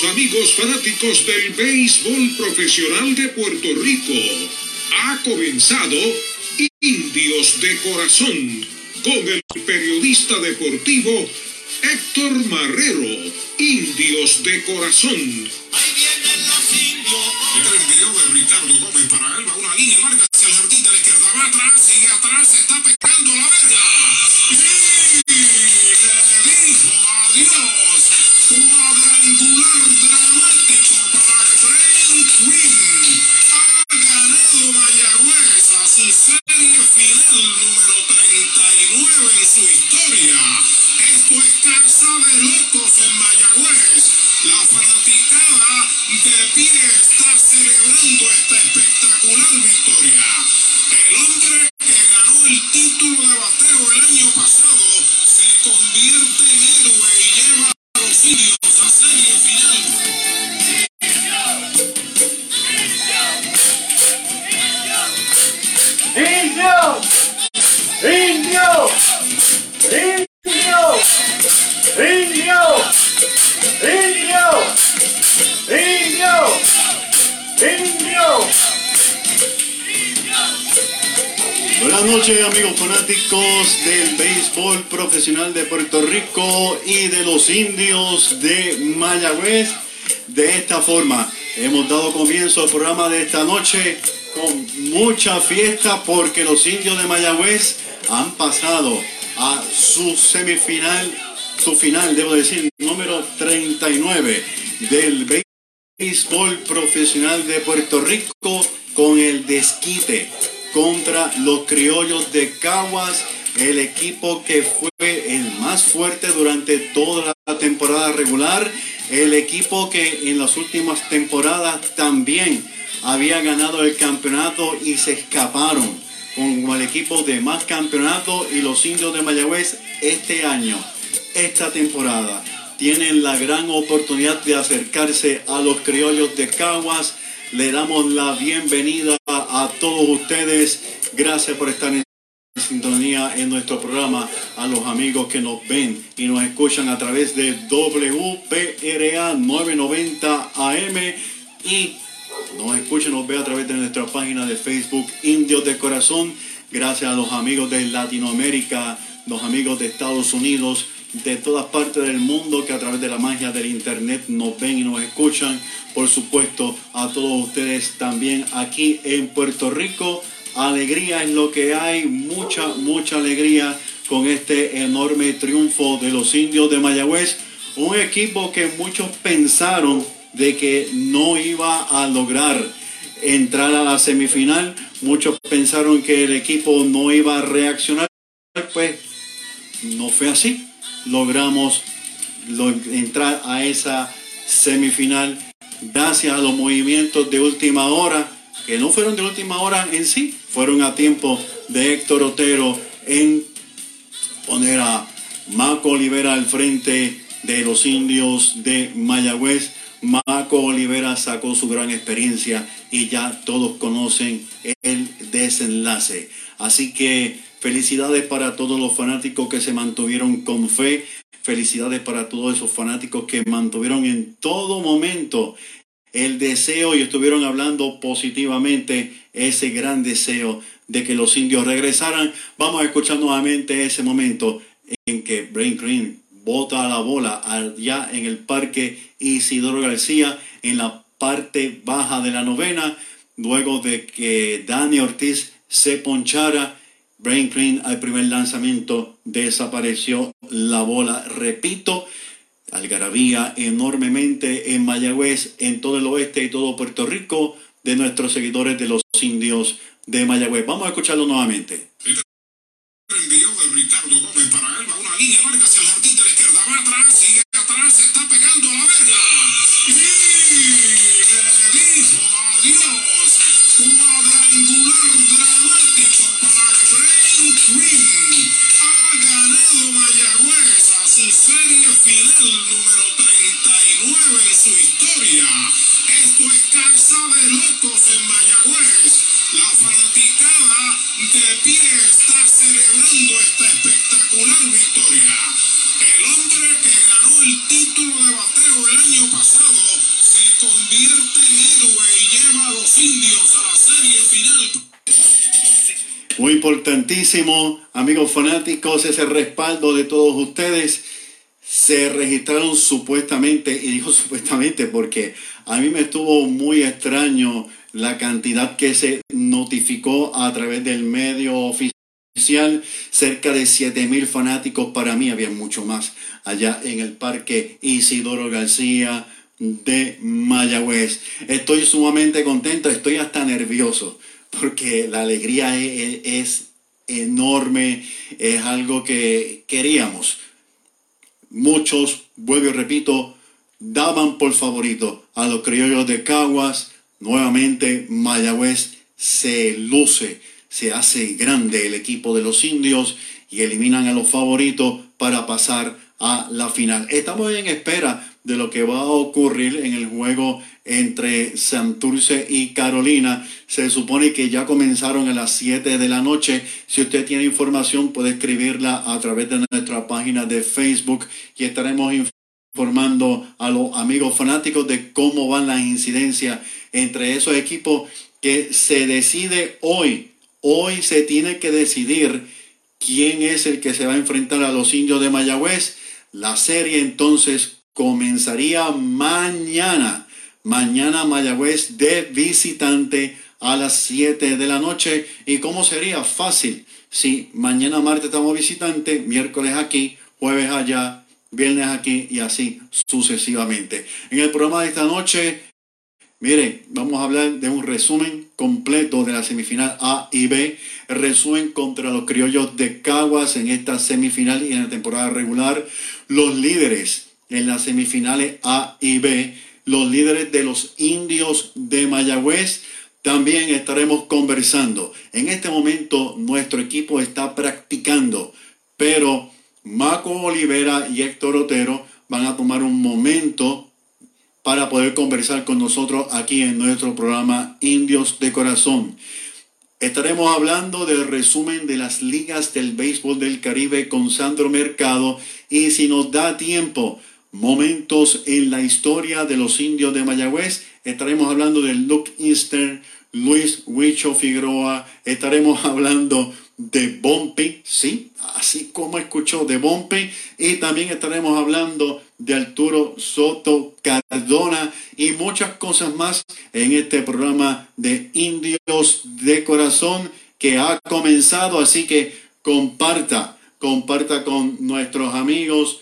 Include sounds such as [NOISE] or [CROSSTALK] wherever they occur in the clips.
los amigos fanáticos del béisbol profesional de Puerto Rico. Ha comenzado Indios de Corazón con el periodista deportivo Héctor Marrero. Indios de Corazón. Ahí vienen los indios. Este es el video de Ricardo Gómez para Elba, una línea larga hacia el jardín de la izquierda, va atrás, sigue atrás, se está pegando la verga. Serie final número 39 en su historia. Esto es casa de locos en Mayagüez. Noches amigos fanáticos del béisbol profesional de Puerto Rico y de los indios de Mayagüez. De esta forma hemos dado comienzo al programa de esta noche con mucha fiesta porque los indios de Mayagüez han pasado a su semifinal, su final, debo decir, número 39 del béisbol profesional de Puerto Rico con el desquite contra los criollos de Caguas, el equipo que fue el más fuerte durante toda la temporada regular, el equipo que en las últimas temporadas también había ganado el campeonato y se escaparon con el equipo de más campeonato y los indios de Mayagüez este año, esta temporada. Tienen la gran oportunidad de acercarse a los criollos de Caguas. Le damos la bienvenida a todos ustedes. Gracias por estar en sintonía en nuestro programa. A los amigos que nos ven y nos escuchan a través de WPRA 990 AM y nos escucha, nos ve a través de nuestra página de Facebook Indios de Corazón. Gracias a los amigos de Latinoamérica, los amigos de Estados Unidos, de todas partes del mundo que a través de la magia del Internet nos ven y nos escuchan. Por supuesto, a todos ustedes también aquí en Puerto Rico. Alegría es lo que hay, mucha, mucha alegría con este enorme triunfo de los indios de Mayagüez. Un equipo que muchos pensaron de que no iba a lograr entrar a la semifinal. Muchos pensaron que el equipo no iba a reaccionar. Pues no fue así. Logramos lo- entrar a esa semifinal gracias a los movimientos de última hora, que no fueron de última hora en sí, fueron a tiempo de Héctor Otero en poner a Maco Olivera al frente de los indios de Mayagüez. Maco Olivera sacó su gran experiencia y ya todos conocen el desenlace. Así que felicidades para todos los fanáticos que se mantuvieron con fe. Felicidades para todos esos fanáticos que mantuvieron en todo momento el deseo y estuvieron hablando positivamente ese gran deseo de que los indios regresaran. Vamos a escuchar nuevamente ese momento en que Brain Green bota la bola allá en el parque Isidoro García en la parte baja de la novena, luego de que Dani Ortiz se ponchara. Brain Green al primer lanzamiento desapareció la bola. Repito, algarabía enormemente en Mayagüez, en todo el oeste y todo Puerto Rico, de nuestros seguidores de los indios de Mayagüez. Vamos a escucharlo nuevamente. Envío de Ricardo Gómez para una línea larga hacia el de la izquierda, va atrás, sigue atrás, se está pegando la verga. perfil número 39 en su historia. Esto es Casa de Locos en Mayagüez. La fanaticada de pie está celebrando esta espectacular victoria. El hombre que ganó el título de bateo el año pasado se convierte en héroe y lleva a los indios a la serie final. Muy importantísimo, amigos fanáticos, ese respaldo de todos ustedes se registraron supuestamente, y digo supuestamente porque a mí me estuvo muy extraño la cantidad que se notificó a través del medio oficial, cerca de 7 mil fanáticos, para mí había mucho más allá en el parque Isidoro García de Mayagüez. Estoy sumamente contento, estoy hasta nervioso porque la alegría es, es enorme, es algo que queríamos. Muchos, vuelvo y repito, daban por favorito a los criollos de Caguas. Nuevamente Mayagüez se luce, se hace grande el equipo de los indios y eliminan a los favoritos para pasar a la final. Estamos en espera de lo que va a ocurrir en el juego entre Santurce y Carolina. Se supone que ya comenzaron a las 7 de la noche. Si usted tiene información puede escribirla a través de nuestra página de Facebook y estaremos informando a los amigos fanáticos de cómo van las incidencias entre esos equipos que se decide hoy. Hoy se tiene que decidir quién es el que se va a enfrentar a los indios de Mayagüez. La serie entonces comenzaría mañana. Mañana Mayagüez de visitante a las 7 de la noche. ¿Y cómo sería? Fácil. Si mañana martes estamos visitante, miércoles aquí, jueves allá, viernes aquí y así sucesivamente. En el programa de esta noche, mire, vamos a hablar de un resumen completo de la semifinal A y B. resumen contra los criollos de Caguas en esta semifinal y en la temporada regular. Los líderes en las semifinales A y B, los líderes de los indios de Mayagüez. También estaremos conversando. En este momento nuestro equipo está practicando, pero Maco Olivera y Héctor Otero van a tomar un momento para poder conversar con nosotros aquí en nuestro programa Indios de Corazón. Estaremos hablando del resumen de las ligas del béisbol del Caribe con Sandro Mercado y si nos da tiempo, momentos en la historia de los indios de Mayagüez. Estaremos hablando de Luke Eastern, Luis Huicho Figueroa. Estaremos [LAUGHS] hablando de Bompi, sí, así como escuchó de Bompi. Y también estaremos hablando de Arturo Soto Cardona y muchas cosas más en este programa de Indios de Corazón que ha comenzado. Así que comparta, comparta con nuestros amigos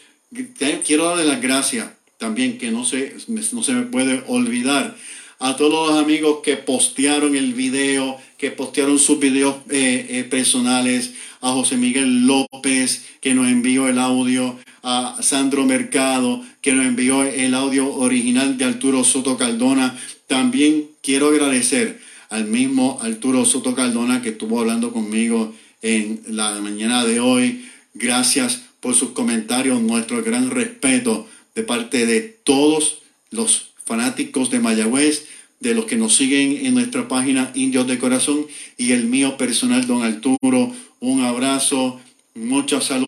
quiero darle las gracias también, que no se, no se me puede olvidar, a todos los amigos que postearon el video, que postearon sus videos eh, eh, personales, a José Miguel López, que nos envió el audio, a Sandro Mercado, que nos envió el audio original de Arturo Soto Cardona. También quiero agradecer al mismo Arturo Soto Cardona que estuvo hablando conmigo en la mañana de hoy. Gracias por sus comentarios, nuestro gran respeto de parte de todos los fanáticos de Mayagüez, de los que nos siguen en nuestra página Indios de Corazón y el mío personal, don Arturo. Un abrazo, mucha salud,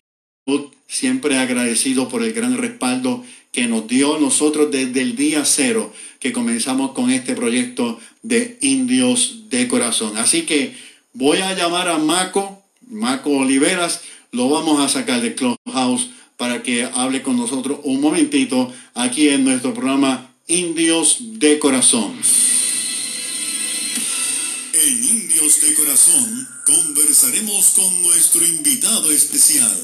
siempre agradecido por el gran respaldo que nos dio nosotros desde el día cero que comenzamos con este proyecto de Indios de Corazón. Así que voy a llamar a Maco, Maco Oliveras, lo vamos a sacar de Clubhouse para que hable con nosotros un momentito aquí en nuestro programa Indios de Corazón. En Indios de Corazón conversaremos con nuestro invitado especial.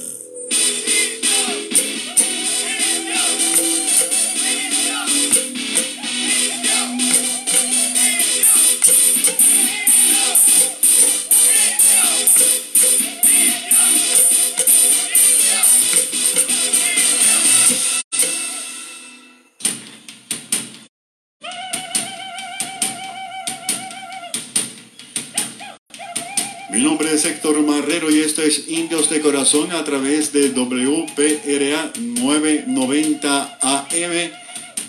Marrero y esto es Indios de Corazón a través de WPRA 990 AM.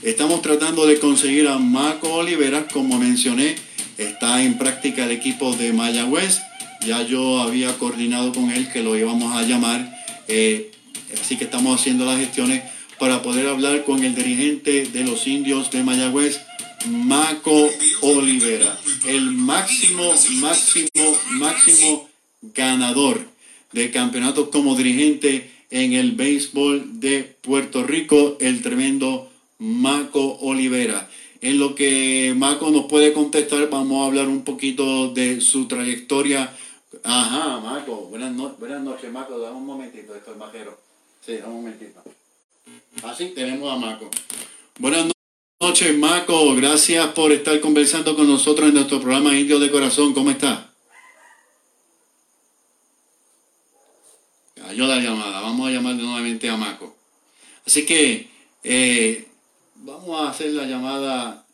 Estamos tratando de conseguir a Marco Olivera, como mencioné, está en práctica el equipo de Mayagüez. Ya yo había coordinado con él que lo íbamos a llamar, eh, así que estamos haciendo las gestiones para poder hablar con el dirigente de los indios de Mayagüez, Maco Olivera, el máximo, máximo, máximo ganador de campeonatos como dirigente en el béisbol de Puerto Rico, el tremendo Maco Olivera. En lo que Maco nos puede contestar, vamos a hablar un poquito de su trayectoria. Ajá, Maco, buenas, buenas noches, Maco, dame un momentito, esto es majero. Sí, dame un momentito. Así tenemos a Maco. Buenas noches, Maco, gracias por estar conversando con nosotros en nuestro programa Indio de Corazón. ¿Cómo está? Cayó la llamada, vamos a llamar nuevamente a Maco. Así que eh, vamos a hacer la llamada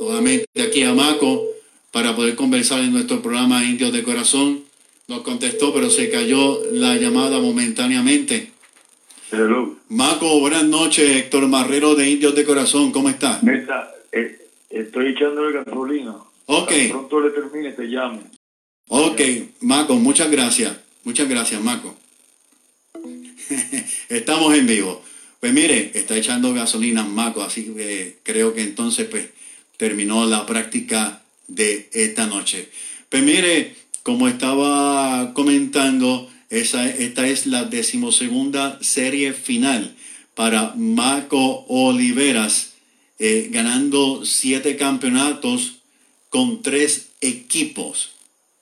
nuevamente aquí a Maco para poder conversar en nuestro programa Indios de Corazón. Nos contestó, pero se cayó la llamada momentáneamente. Hello. Maco, buenas noches. Héctor Marrero de Indios de Corazón, ¿cómo está? Neta, eh, estoy echándole gasolina. Ok. Tan pronto le termine, te llamo. Ok, Maco, muchas gracias. Muchas gracias, Maco. [LAUGHS] Estamos en vivo. Pues mire, está echando gasolina Maco, así que creo que entonces pues terminó la práctica de esta noche. Pues mire, como estaba comentando, esta es la decimosegunda serie final para Maco Oliveras, eh, ganando siete campeonatos con tres equipos.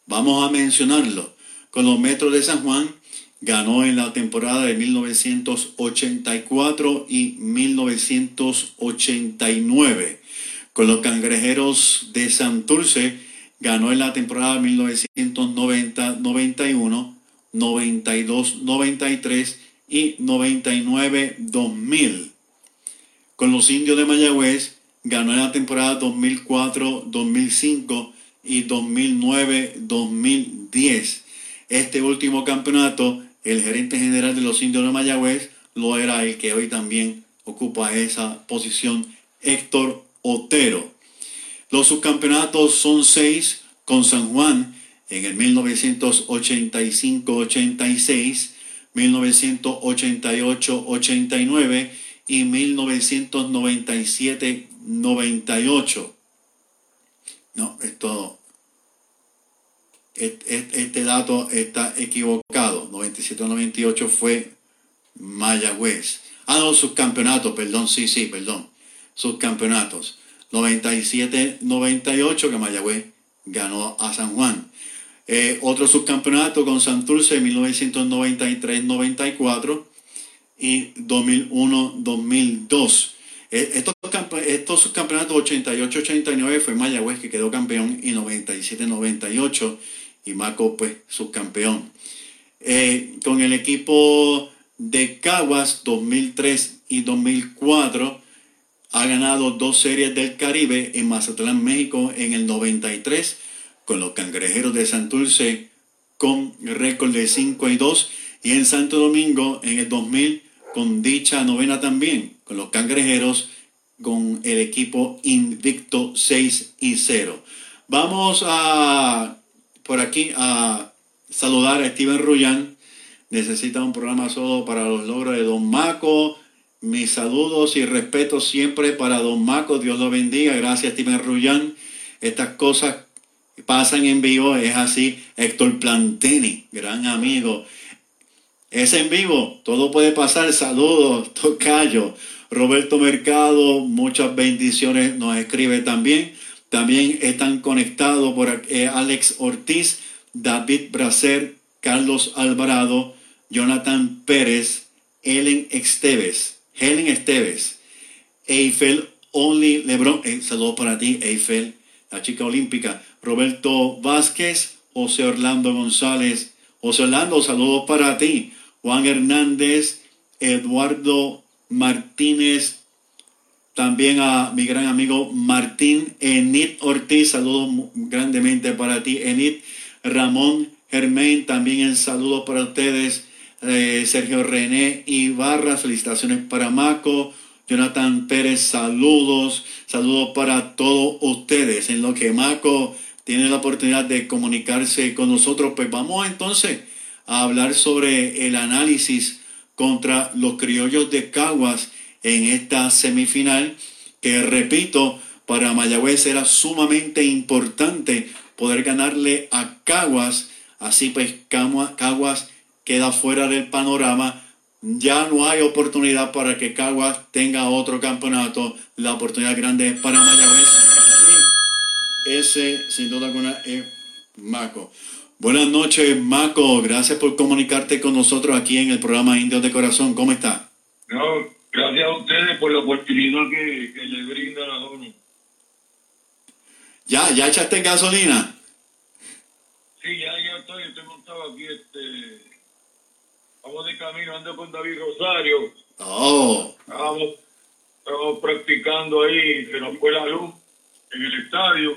Vamos a mencionarlo. Con los Metros de San Juan ganó en la temporada de 1984 y 1989. Con los Cangrejeros de Santurce ganó en la temporada 1990, 91, 92, 93 y 99, 2000. Con los Indios de Mayagüez ganó en la temporada 2004, 2005 y 2009, 2010. Este último campeonato, el gerente general de los Indios de Mayagüez lo era el que hoy también ocupa esa posición, Héctor Otero. Los subcampeonatos son seis con San Juan en el 1985-86, 1988-89 y 1997-98. No, esto, este dato está equivocado. 97-98 fue Mayagüez. Ah, no, subcampeonatos, perdón, sí, sí, perdón. Subcampeonatos. 97-98 que Mayagüez ganó a San Juan. Eh, otro subcampeonato con Santurce en 1993-94 y 2001-2002. Eh, estos, estos subcampeonatos 88-89 fue Mayagüez que quedó campeón y 97-98 y Maco pues subcampeón. Eh, con el equipo de Caguas 2003 y 2004 ha ganado dos series del Caribe en Mazatlán, México en el 93 con los Cangrejeros de Santurce con récord de 5 y 2 y en Santo Domingo en el 2000 con dicha novena también con los Cangrejeros con el equipo invicto 6 y 0. Vamos a por aquí a saludar a Steven Rullán. Necesita un programa solo para los logros de Don Maco. Mis saludos y respetos siempre para Don Maco. Dios lo bendiga. Gracias, Steven Rullán. Estas cosas pasan en vivo. Es así. Héctor Plantini, gran amigo. Es en vivo. Todo puede pasar. Saludos, Tocayo. Roberto Mercado, muchas bendiciones. Nos escribe también. También están conectados por eh, Alex Ortiz, David Bracer, Carlos Alvarado, Jonathan Pérez, Helen Esteves, Helen Esteves, Eiffel Only Lebron, eh, saludos para ti, Eiffel, la chica olímpica, Roberto Vázquez, José Orlando González, José Orlando, saludos para ti, Juan Hernández, Eduardo Martínez, también a mi gran amigo Martín Enid Ortiz, saludos grandemente para ti, Enid. Ramón Germain, también el saludo para ustedes. Eh, Sergio René Ibarra, felicitaciones para Maco. Jonathan Pérez, saludos. Saludos para todos ustedes. En lo que Maco tiene la oportunidad de comunicarse con nosotros, pues vamos entonces a hablar sobre el análisis contra los criollos de Caguas en esta semifinal, que repito, para Mayagüez era sumamente importante poder ganarle a Caguas Así pues, Cagua- Caguas queda fuera del panorama. Ya no hay oportunidad para que Caguas tenga otro campeonato. La oportunidad grande es para Mayagüez. Ese, sin duda alguna, es Maco. Buenas noches, Maco. Gracias por comunicarte con nosotros aquí en el programa Indios de Corazón. ¿Cómo está? No, gracias a ustedes por la oportunidad que, que le brindan a uno. ¿Ya, ya echaste gasolina? Sí, ya, ya estoy, estoy montado aquí, este... Vamos de camino, ando con David Rosario. Oh, Estábamos, estábamos practicando ahí, se nos fue la luz en el estadio.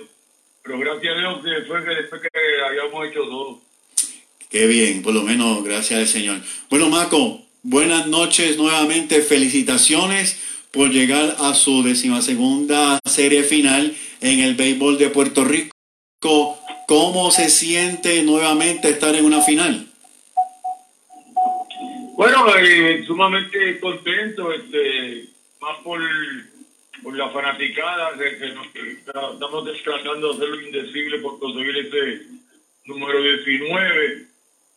Pero gracias a Dios que fue que después que habíamos hecho todo. qué bien, por lo menos gracias al Señor. Bueno, Maco, buenas noches nuevamente. Felicitaciones por llegar a su decimasegunda serie final en el béisbol de Puerto Rico. ¿Cómo se siente nuevamente estar en una final? Bueno, eh, sumamente contento, este, más por, por la fanaticada, que, que nos- estamos tratando hacer lo indecible por conseguir ese número 19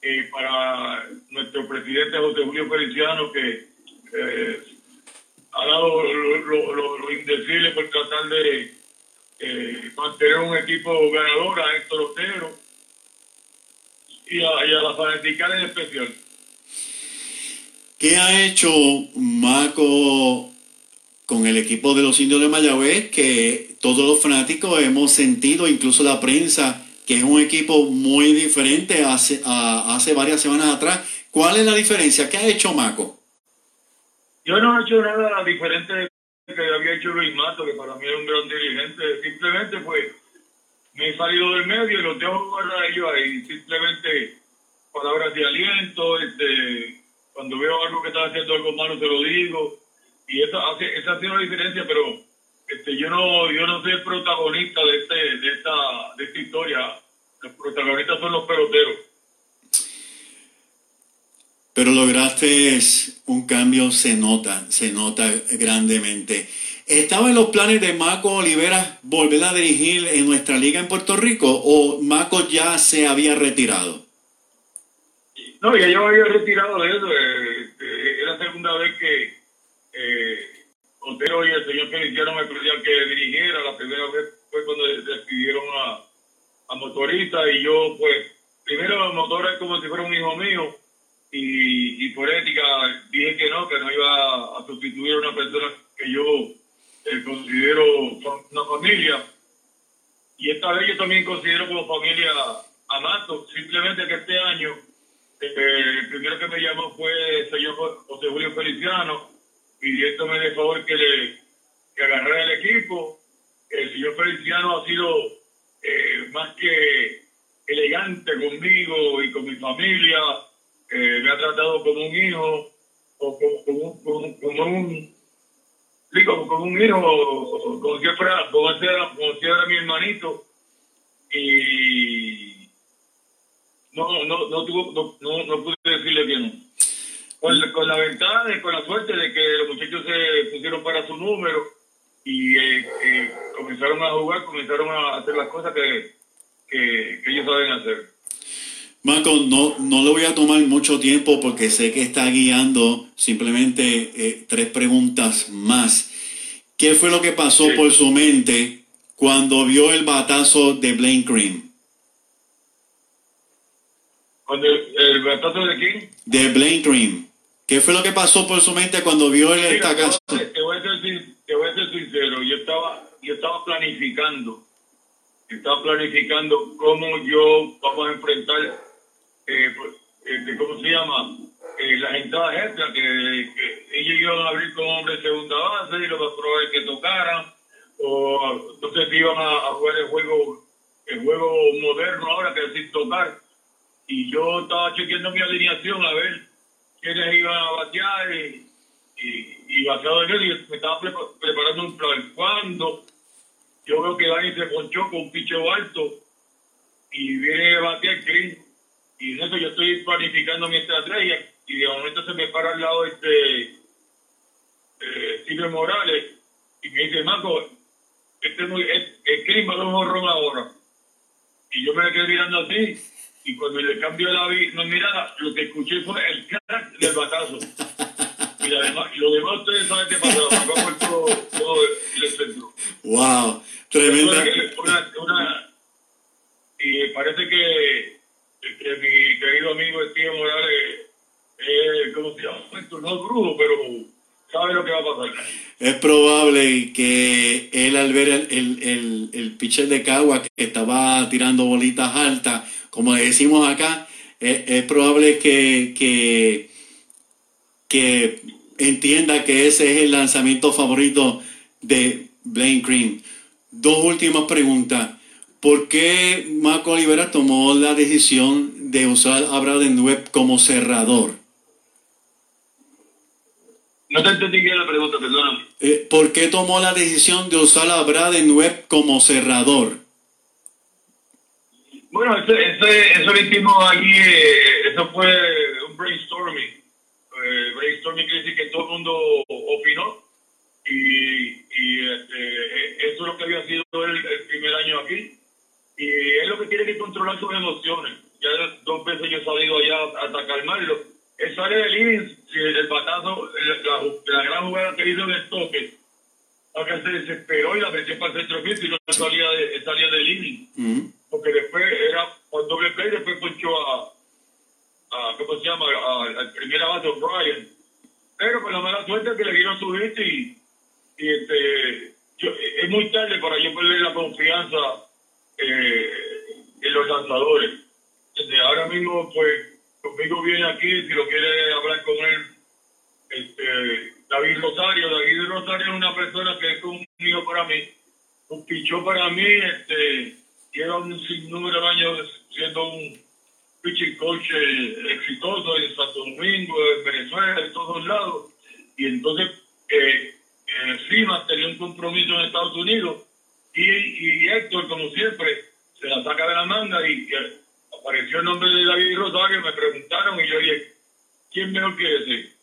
eh, para nuestro presidente José Julio Feliciano, que eh, ha dado lo, lo- indecible por tratar de eh, mantener un equipo ganador a Héctor Otero y a, y a la fanaticada en especial. ¿Qué ha hecho Maco con el equipo de los indios de Mayagüez? Que todos los fanáticos hemos sentido, incluso la prensa, que es un equipo muy diferente hace, a- hace varias semanas atrás. ¿Cuál es la diferencia? ¿Qué ha hecho Maco? Yo no he hecho nada diferente de que había hecho Luis Mato, que para mí era un gran dirigente. Simplemente, pues, me he salido del medio y los dejo jugar a ellos ahí. Simplemente, palabras de aliento, este, cuando veo algo que está haciendo algo malo, se lo digo. Y esa, hace- esa ha sido la diferencia, pero este, yo no yo no soy el protagonista de, este, de, esta, de esta historia. Los protagonistas son los peloteros. Pero lograste un cambio, se nota, se nota grandemente. ¿Estaba en los planes de Maco Olivera volver a dirigir en nuestra liga en Puerto Rico o Maco ya se había retirado? No, ya yo había retirado de eso. eh, eh, era la segunda vez que eh, Otero y el señor Feliciano me pedían que dirigiera. La primera vez fue cuando despidieron a, a Motorista y yo, pues, primero Motora es como si fuera un hijo mío y, y por ética dije que no, que no iba a sustituir a una persona que yo eh, considero una familia. Y esta vez yo también considero como familia a Mato, simplemente que este año eh, el primero que me llamó fue el señor Jo- José Julio Feliciano, pidiéndome de favor que le que agarrara el equipo. El señor Feliciano ha sido eh, más que elegante conmigo y con mi familia. Eh, me ha tratado como un hijo, o como, como, como- un sí, como, un hijo, como si fuera, como si era, como si era mi hermanito. Y no, no, no, tuvo, no, no pude decirle que no. Con, la- con la ventaja, de, con la suerte de que los muchachos se pusieron para su número y eh, eh, comenzaron a jugar, comenzaron a hacer las cosas que, que, que ellos saben hacer. Marco, no, no le voy a tomar mucho tiempo porque sé que está guiando simplemente eh, tres preguntas más. ¿Qué fue lo que pasó Sí. por su mente cuando vio el batazo de Blaine Cream? Cuando el, el batazo de quién? De Blaine Cream. ¿Qué fue lo que pasó por su mente cuando vio el Mira, te, estacazo? voy a ser- te voy a ser te voy a ser sincero, yo estaba, yo estaba planificando, estaba planificando cómo yo vamos a enfrentar, eh, pues, este, ¿cómo se llama? Eh, las entradas extras, que, que ellos iban a abrir con hombre segunda base y lo más probable es que tocaran, o entonces iban a, a jugar el juego, el juego moderno ahora que es sin tocar, y yo estaba chequeando mi alineación a ver quiénes iban a batear y, y, y en eso yo me estaba prepa- preparando un plan. Cuando yo veo que Dani se ponchó con un picho alto y viene a batear Green y en eso yo estoy planificando mi estrategia y de momento se me para al lado este eh, Silvio Morales y me dice Marco este es muy, es, el Green va a un ahora y yo me quedé mirando así y cuando le cambió la vi- no, mirada, lo que escuché fue el crack del batazo. Y además, y lo demás ustedes saben qué pasó, por todo, todo el centro. Wow, tremenda. Una, una- y parece que, que mi querido amigo Steve Morales, eh, ¿cómo se llama? No es brujo, pero Es probable que él al ver el, el, el, pitcher de Cagua que estaba tirando bolitas altas, como decimos acá, es, es probable que, que, que entienda que ese es el lanzamiento favorito de Blaine Green. Dos últimas preguntas. ¿Por qué Marco Olivera tomó la decisión de usar a Braden Webb como cerrador? No te entendí bien la pregunta, perdóname. Eh, ¿Por qué tomó la decisión de usar a Braden Webb como cerrador? Bueno, ese, ese, eso lo hicimos allí, eh, eso fue un brainstorming. Eh, brainstorming quiere decir que todo el mundo opinó y, y este, eso es lo que había sido el, el primer año aquí. Y es lo que tiene que controlar sus emociones. Ya dos veces yo he salido allá hasta calmarlo. Él sale del living, el batazo, la, la- gran jugada que hizo en el toque, acá se desesperó y la metió para el centro y no salía, de, salía del living Ujú. porque después era con doble play, después ponchó a, a ¿cómo se llama? A- Al primera base, O'Brien. Pero con la mala suerte que le dieron su hit y, y este, yo- es muy tarde para yo perder la confianza eh, en los lanzadores. Desde ahora mismo, pues, conmigo viene aquí, si lo quiere hablar con él, este, David Rosario. David Rosario es una persona que es un hijo para mí un pichó para mí, este, lleva un sinnúmero de años siendo un pitching coach exitoso en Santo Domingo, en Venezuela, en todos lados. Y entonces, eh, eh, Simas tenía un compromiso en Estados Unidos y, y Héctor, como siempre, se la saca de la manga y, apareció el nombre de David Rosario, me preguntaron y yo dije, ¿quién mejor que ese?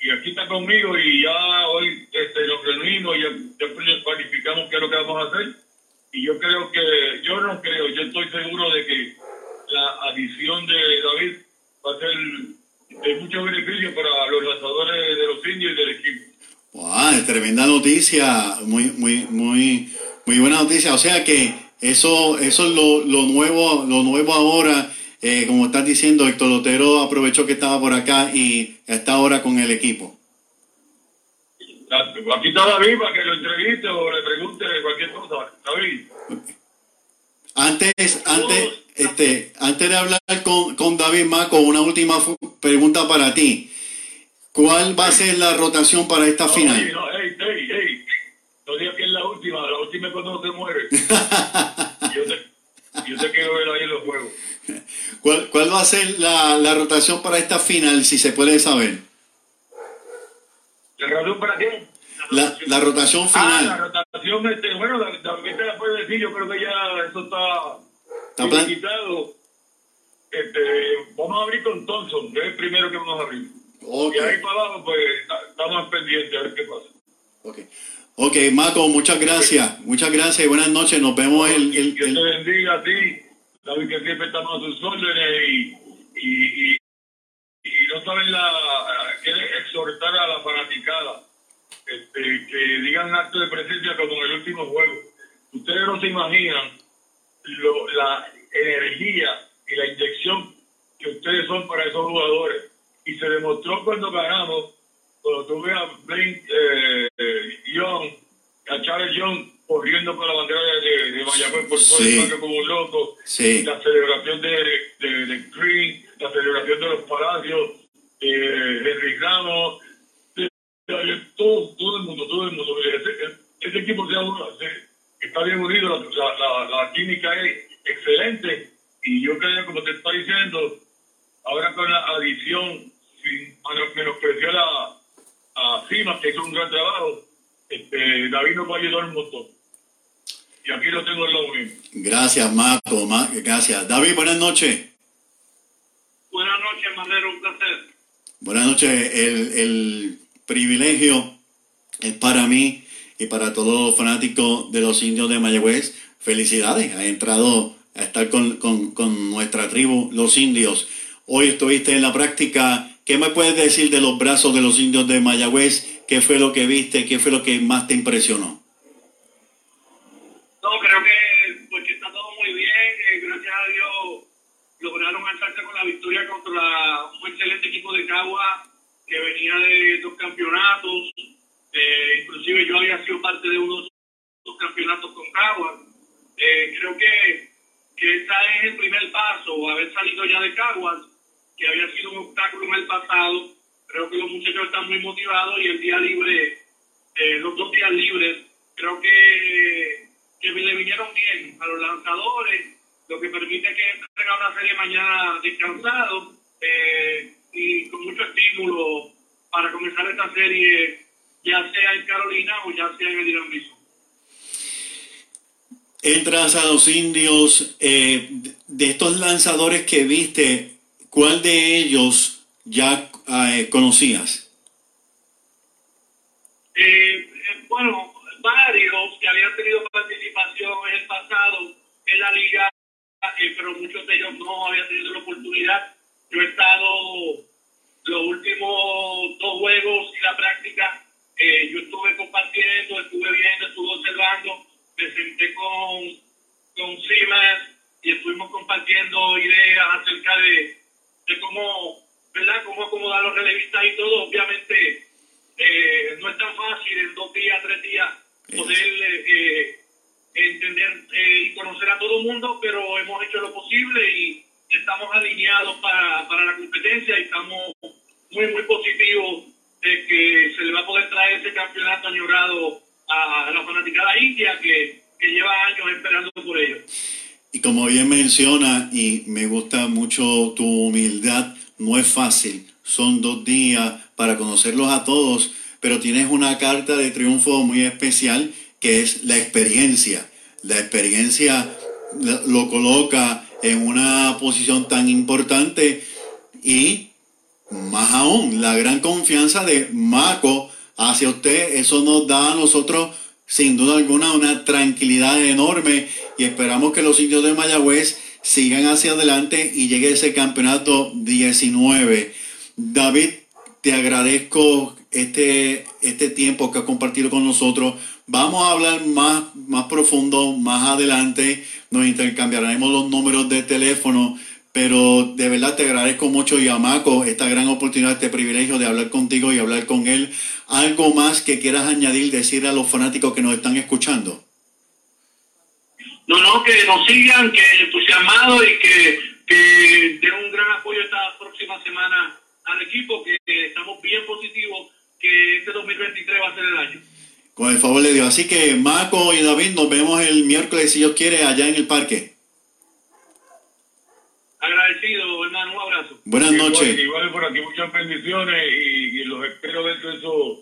y aquí está conmigo y ya hoy este, nos reunimos y ya, ya planificamos qué es lo que vamos a hacer. Y yo creo que, yo no creo, yo estoy seguro de que la adición de David va a ser de mucho beneficio para los lanzadores de los indios y del equipo. Wow, tremenda noticia, muy, muy, muy, muy buena noticia. O sea que eso, eso es lo, lo nuevo, lo nuevo ahora. Eh, como estás diciendo, Héctor Lotero aprovechó que estaba por acá y está ahora con el equipo. Aquí está David para que lo entreviste o le pregunte cualquier cosa. David. Antes, antes, este, antes de hablar con, con David Maco, una última pregunta para ti. ¿Cuál va a ser la rotación para esta No, final? no, hey, hey, hey. No digas que es la última, la última es cuando se muere. yo, te, yo te quiero ver ahí en los juegos. ¿Cuál, cuál va a ser la, la rotación para esta final, si se puede saber? ¿La razón para qué? La, la rotación Ah, la final. rotación, este, bueno, la, te la puede decir, yo creo que ya eso está, Está. Este, vamos a abrir con Thompson, que es el primero que vamos a abrir. Ok, Y ahí para abajo, pues, ta- estamos pendientes a ver qué pasa. ok. Ok, Maco, muchas gracias. Muchas gracias y buenas noches. Nos vemos el, el- el- te bendiga a ti, David, que siempre estamos a sus órdenes y, y, y, y no saben la, quiere exhortar a la fanaticada este, que digan acto de presencia como en el último juego. Ustedes no se imaginan lo- la energía y la inyección que ustedes son para esos jugadores. Y se demostró cuando ganamos, cuando tuve a Blaine eh, eh, Young, a Charles Young corriendo con la bandera de, de, Mayagüez por todo el parque como un loco, Sí. la celebración de, de, de Green, la celebración de los palacios, eh, Henry Ramos, todo, todo el mundo, todo el mundo. Ese, ese equipo se ha unido, se- está bien unido, la, la, la, la química es excelente y yo creo, como te está diciendo, ahora con la adición, sin menos- menospreciar a, a Simas, que hizo un gran trabajo, este, David nos va a ayudar un montón. Y aquí lo tengo en la unión. Gracias, Maco. Ma- gracias. David, buenas noches. Buenas noches, Madero, un placer. Buenas noches. El, el privilegio es para mí y para todos los fanáticos de los indios de Mayagüez. Felicidades. Ha entrado a estar con, con- con nuestra tribu, los indios. Hoy estuviste en la práctica. ¿Qué me puedes decir de los brazos de los indios de Mayagüez? ¿Qué fue lo que viste? ¿Qué fue lo que más te impresionó? No, creo que, pues, que está todo muy bien. eh, gracias a Dios lograron alzarse con la victoria contra un excelente equipo de Cagua que venía de dos campeonatos. Eh, inclusive yo había sido parte de unos dos campeonatos con Cagua. Eh, creo que, que este es el primer paso, haber salido ya de Caguas, que había sido un obstáculo en el pasado. Creo que los muchachos están muy motivados y el día libre, eh, los dos días libres, creo que, que le vinieron bien a los lanzadores, lo que permite que tenga una serie mañana descansado eh, y con mucho estímulo para comenzar esta serie, ya sea en Carolina o ya sea en el Irán mismo. Entras a los indios, eh, de estos lanzadores que viste, ¿cuál de ellos ya eh, conocías? Eh, eh, bueno, varios que habían tenido participación en el pasado en la liga, pero muchos de ellos no habían tenido la oportunidad. Yo he estado los últimos dos juegos y la práctica, yo estuve compartiendo, estuve viendo, estuve observando, me senté con, con Simas y estuvimos compartiendo ideas acerca de, de cómo, ¿verdad? Cómo acomodar los relevistas y todo. Obviamente, eh, no es tan fácil en dos días, tres días poder eh, entender eh, y conocer a todo el mundo, pero hemos hecho lo posible y estamos alineados para, para la competencia y estamos muy, muy positivos de que se le va a poder traer ese campeonato añorado a la fanaticada india que, que lleva años esperando por ello. Y como bien menciona, y me gusta mucho tu humildad, no es fácil. Son dos días para conocerlos a todos, pero tienes una carta de triunfo muy especial que es la experiencia. La experiencia lo coloca en una posición tan importante y más aún, la gran confianza de Maco hacia usted, eso nos da a nosotros sin duda alguna una tranquilidad enorme y esperamos que los indios de Mayagüez sigan hacia adelante y llegue ese campeonato 19. David, te agradezco este, este tiempo que has compartido con nosotros. Vamos a hablar más, más profundo más adelante. Nos intercambiaremos los números de teléfono. Pero de verdad te agradezco mucho y a Maco esta gran oportunidad, este privilegio de hablar contigo y hablar con él. ¿Algo más que quieras añadir, decir a los fanáticos que nos están escuchando? No, no, que nos sigan, que entusiasmados y que, que den un gran apoyo esta próxima semana al equipo, que estamos bien positivos que este 2023 va a ser el año. Con el favor de Dios. Así que Maco y David, nos vemos el miércoles, si Dios quiere, allá en el parque. Agradecido, hermano, un abrazo. Buenas Igual- noches. Igual por aquí muchas bendiciones y, y los espero dentro de esos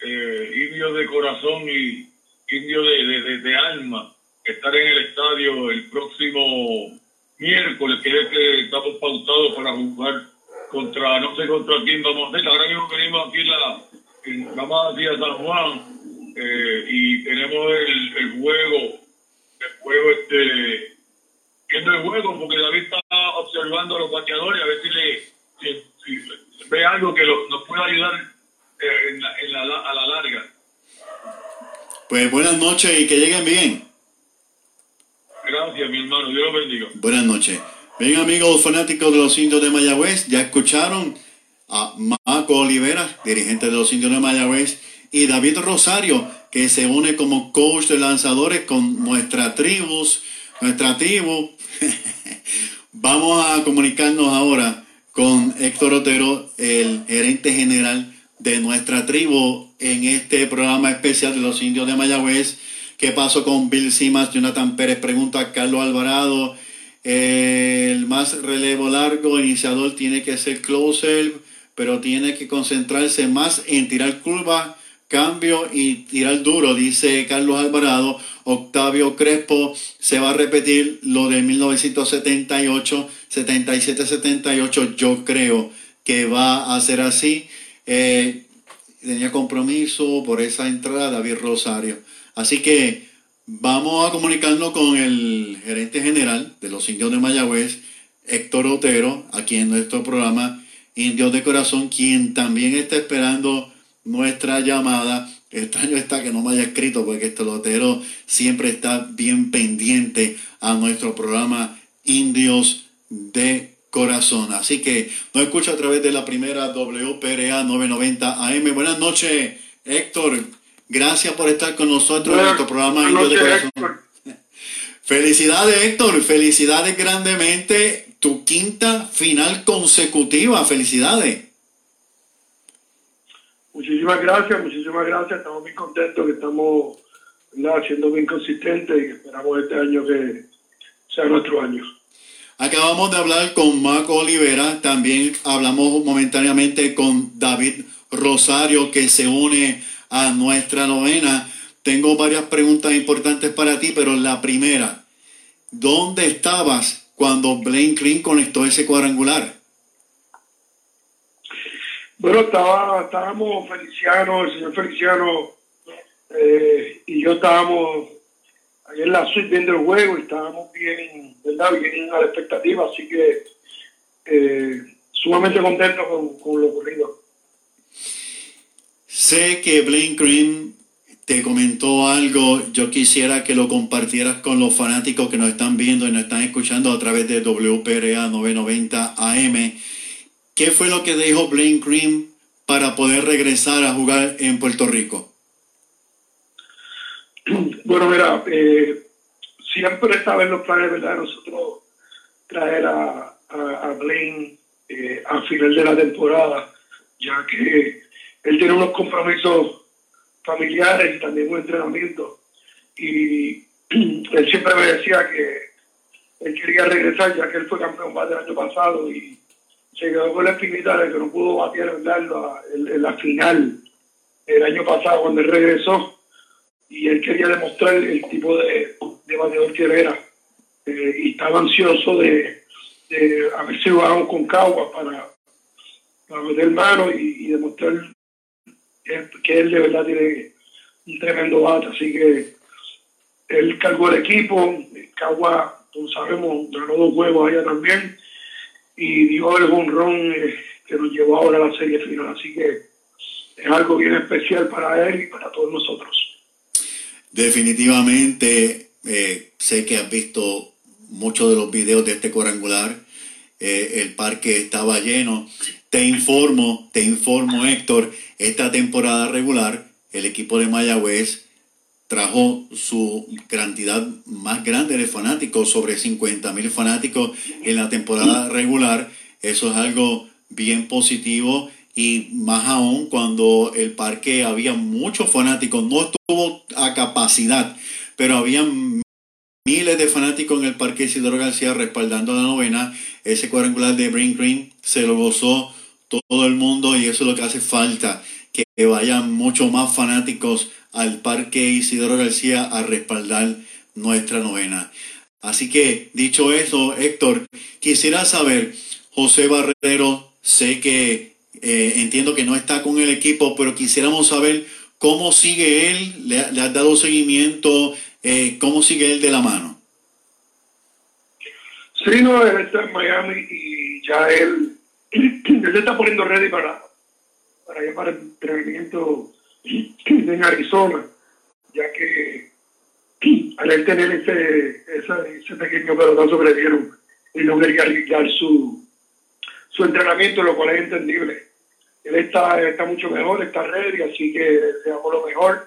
eh, indios de corazón y indios de, de, de- de alma. Estar en el estadio el próximo miércoles, que es que estamos pautados para jugar contra, no sé contra quién vamos a hacer. Ahora mismo venimos aquí en la, en, vamos hacia San Juan eh, y tenemos el, el juego, el juego este viendo el juego porque David está observando a los bateadores a ver si le si, ve algo que lo- nos pueda ayudar eh, en la, en la- a la larga. Pues buenas noches y que lleguen bien. Gracias, mi hermano. Dios bendiga. Buenas noches. Bien amigos fanáticos de los indios de Mayagüez, ya escucharon a Marco Olivera, dirigente de los indios de Mayagüez, y David Rosario, que se une como coach de lanzadores con nuestra tribus, nuestra tribu. [LAUGHS] Vamos a comunicarnos ahora con Héctor Otero, el gerente general de nuestra tribu en este programa especial de los indios de Mayagüez. ¿Qué pasó con Bill Simas? Jonathan Pérez pregunta a Carlos Alvarado. El más relevo largo, iniciador, tiene que ser closer, pero tiene que concentrarse más en tirar curva, cambio y tirar duro, dice Carlos Alvarado. Octavio Crespo se va a repetir lo de 1978, 77-78. Yo creo que va a ser así. Eh, tenía compromiso por esa entrada David Rosario. Así que Vamos a comunicarnos con el gerente general de los indios de Mayagüez, Héctor Otero, aquí en nuestro programa Indios de Corazón, quien también está esperando nuestra llamada. Extraño está que no me haya escrito porque Héctor Otero siempre está bien pendiente a nuestro programa Indios de Corazón. Así que nos escucha a través de la primera WPRA 990 AM. Buenas noches, Héctor. Gracias por estar con nosotros en nuestro programa Indios de Corazón. [LAUGHS] Felicidades, Héctor. Felicidades grandemente. Tu quinta final consecutiva. Felicidades. Muchísimas gracias, muchísimas gracias. Estamos muy contentos que estamos ¿verdad? siendo bien consistentes y esperamos este año que sea nuestro año. Acabamos de hablar con Marco Olivera, también hablamos momentáneamente con David Rosario que se une a nuestra novena. Tengo varias preguntas importantes para ti, pero la primera, ¿dónde estabas cuando Blaine Green conectó ese cuadrangular? Bueno, estaba, estábamos Feliciano, el señor Feliciano eh, y yo estábamos ahí en la suite viendo el juego y estábamos bien, ¿verdad? Bien a la expectativa, así que eh, sumamente contentos con, con lo ocurrido. Sé que Blaine Green te comentó algo, yo quisiera que lo compartieras con los fanáticos que nos están viendo y nos están escuchando a través de WPRA 990 AM. ¿Qué fue lo que dijo Blaine Green para poder regresar a jugar en Puerto Rico? [CLEARS THROAT] Bueno, mira, eh, siempre estaba en los planes, ¿verdad? Nosotros traer a, a, a Blaine eh, al final de la temporada, ya que él tiene unos compromisos familiares y también un entrenamiento. Y [CLEARS THROAT] él siempre me decía que él quería regresar, ya que él fue campeón bate el año pasado y se quedó con la espinita de que no pudo ¿verdad? en, la, la final el año pasado cuando él regresó. Y él quería demostrar el tipo de, de bateador que era. Eh, y estaba ansioso de, de a ver si con Cagua para, para meter mano y demostrar que, él de verdad tiene un tremendo bate, así que él cargó el equipo, Cagua, como sabemos, ganó dos juegos allá también y dio el honrón que nos llevó ahora a la serie final, así que es algo bien especial para él y para todos nosotros. Definitivamente, eh, sé que has visto muchos de los videos de este cuadrangular. Eh, el parque estaba lleno. Te informo, te informo, Héctor, esta temporada regular, el equipo de Mayagüez trajo su cantidad más grande de fanáticos, sobre 50 mil fanáticos en la temporada regular. Eso es algo bien positivo y más aún cuando el parque había muchos fanáticos, no estuvo a capacidad, pero había miles de fanáticos en el parque Isidoro García respaldando la novena. Ese cuadrangular de Brain Green se lo gozó todo el mundo y eso es lo que hace falta, que vayan mucho más fanáticos al parque Isidoro García a respaldar nuestra novena. Así que, dicho eso, Héctor, quisiera saber, José Barrero, sé que eh, entiendo que no está con el equipo, pero quisiéramos saber cómo sigue él, le, le has dado seguimiento, eh, cómo sigue él de la mano. Sí, no, él está en Miami y ya él, él está poniendo ready para, para para el entrenamiento en Arizona, ya que al tener ese, ese, ese pequeño pelotazo que le dieron, él no quería arriesgar su, su entrenamiento, lo cual es entendible. Él está, está mucho mejor, está ready, así que deseamos lo mejor.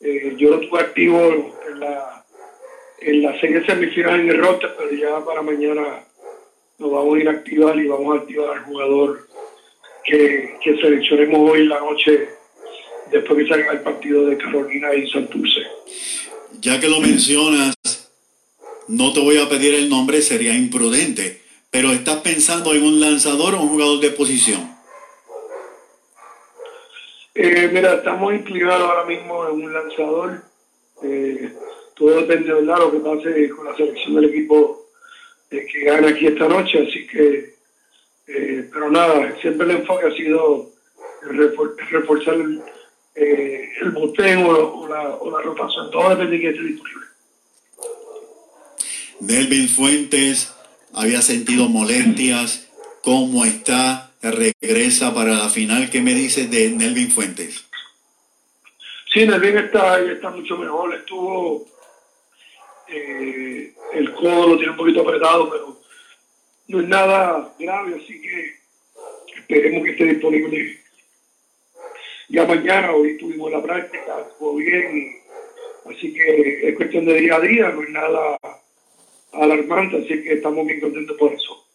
Eh, yo lo tuve activo en la, en la serie semifinal en el roster, pero ya para mañana nos vamos a ir a activar y vamos a activar al jugador que, que seleccionemos hoy en la noche después que salga el partido de Carolina y Santurce. Ya que lo mencionas, no te voy a pedir el nombre, sería imprudente, pero ¿estás pensando en un lanzador o un jugador de posición? Eh, mira, estamos inclinados ahora mismo en un lanzador. Eh, todo depende de lo que pase con la selección del equipo eh, que gana aquí esta noche. Así que, eh, pero nada, siempre el enfoque ha sido refor- reforzar el, eh, el boteo o, o la, o la rotación. Todo depende de quién esté disponible. Nelvin Fuentes había sentido molestias. ¿Cómo está? Regresa para la final. ¿Qué me dices de Nelvin Fuentes? Sí, Nelvin está, está mucho mejor. Estuvo. Eh, el codo lo tiene un poquito apretado, pero no es nada grave, así que esperemos que esté disponible ya mañana. Hoy tuvimos la práctica, estuvo bien, así que es cuestión de día a día, no es nada alarmante, así que estamos bien contentos por eso.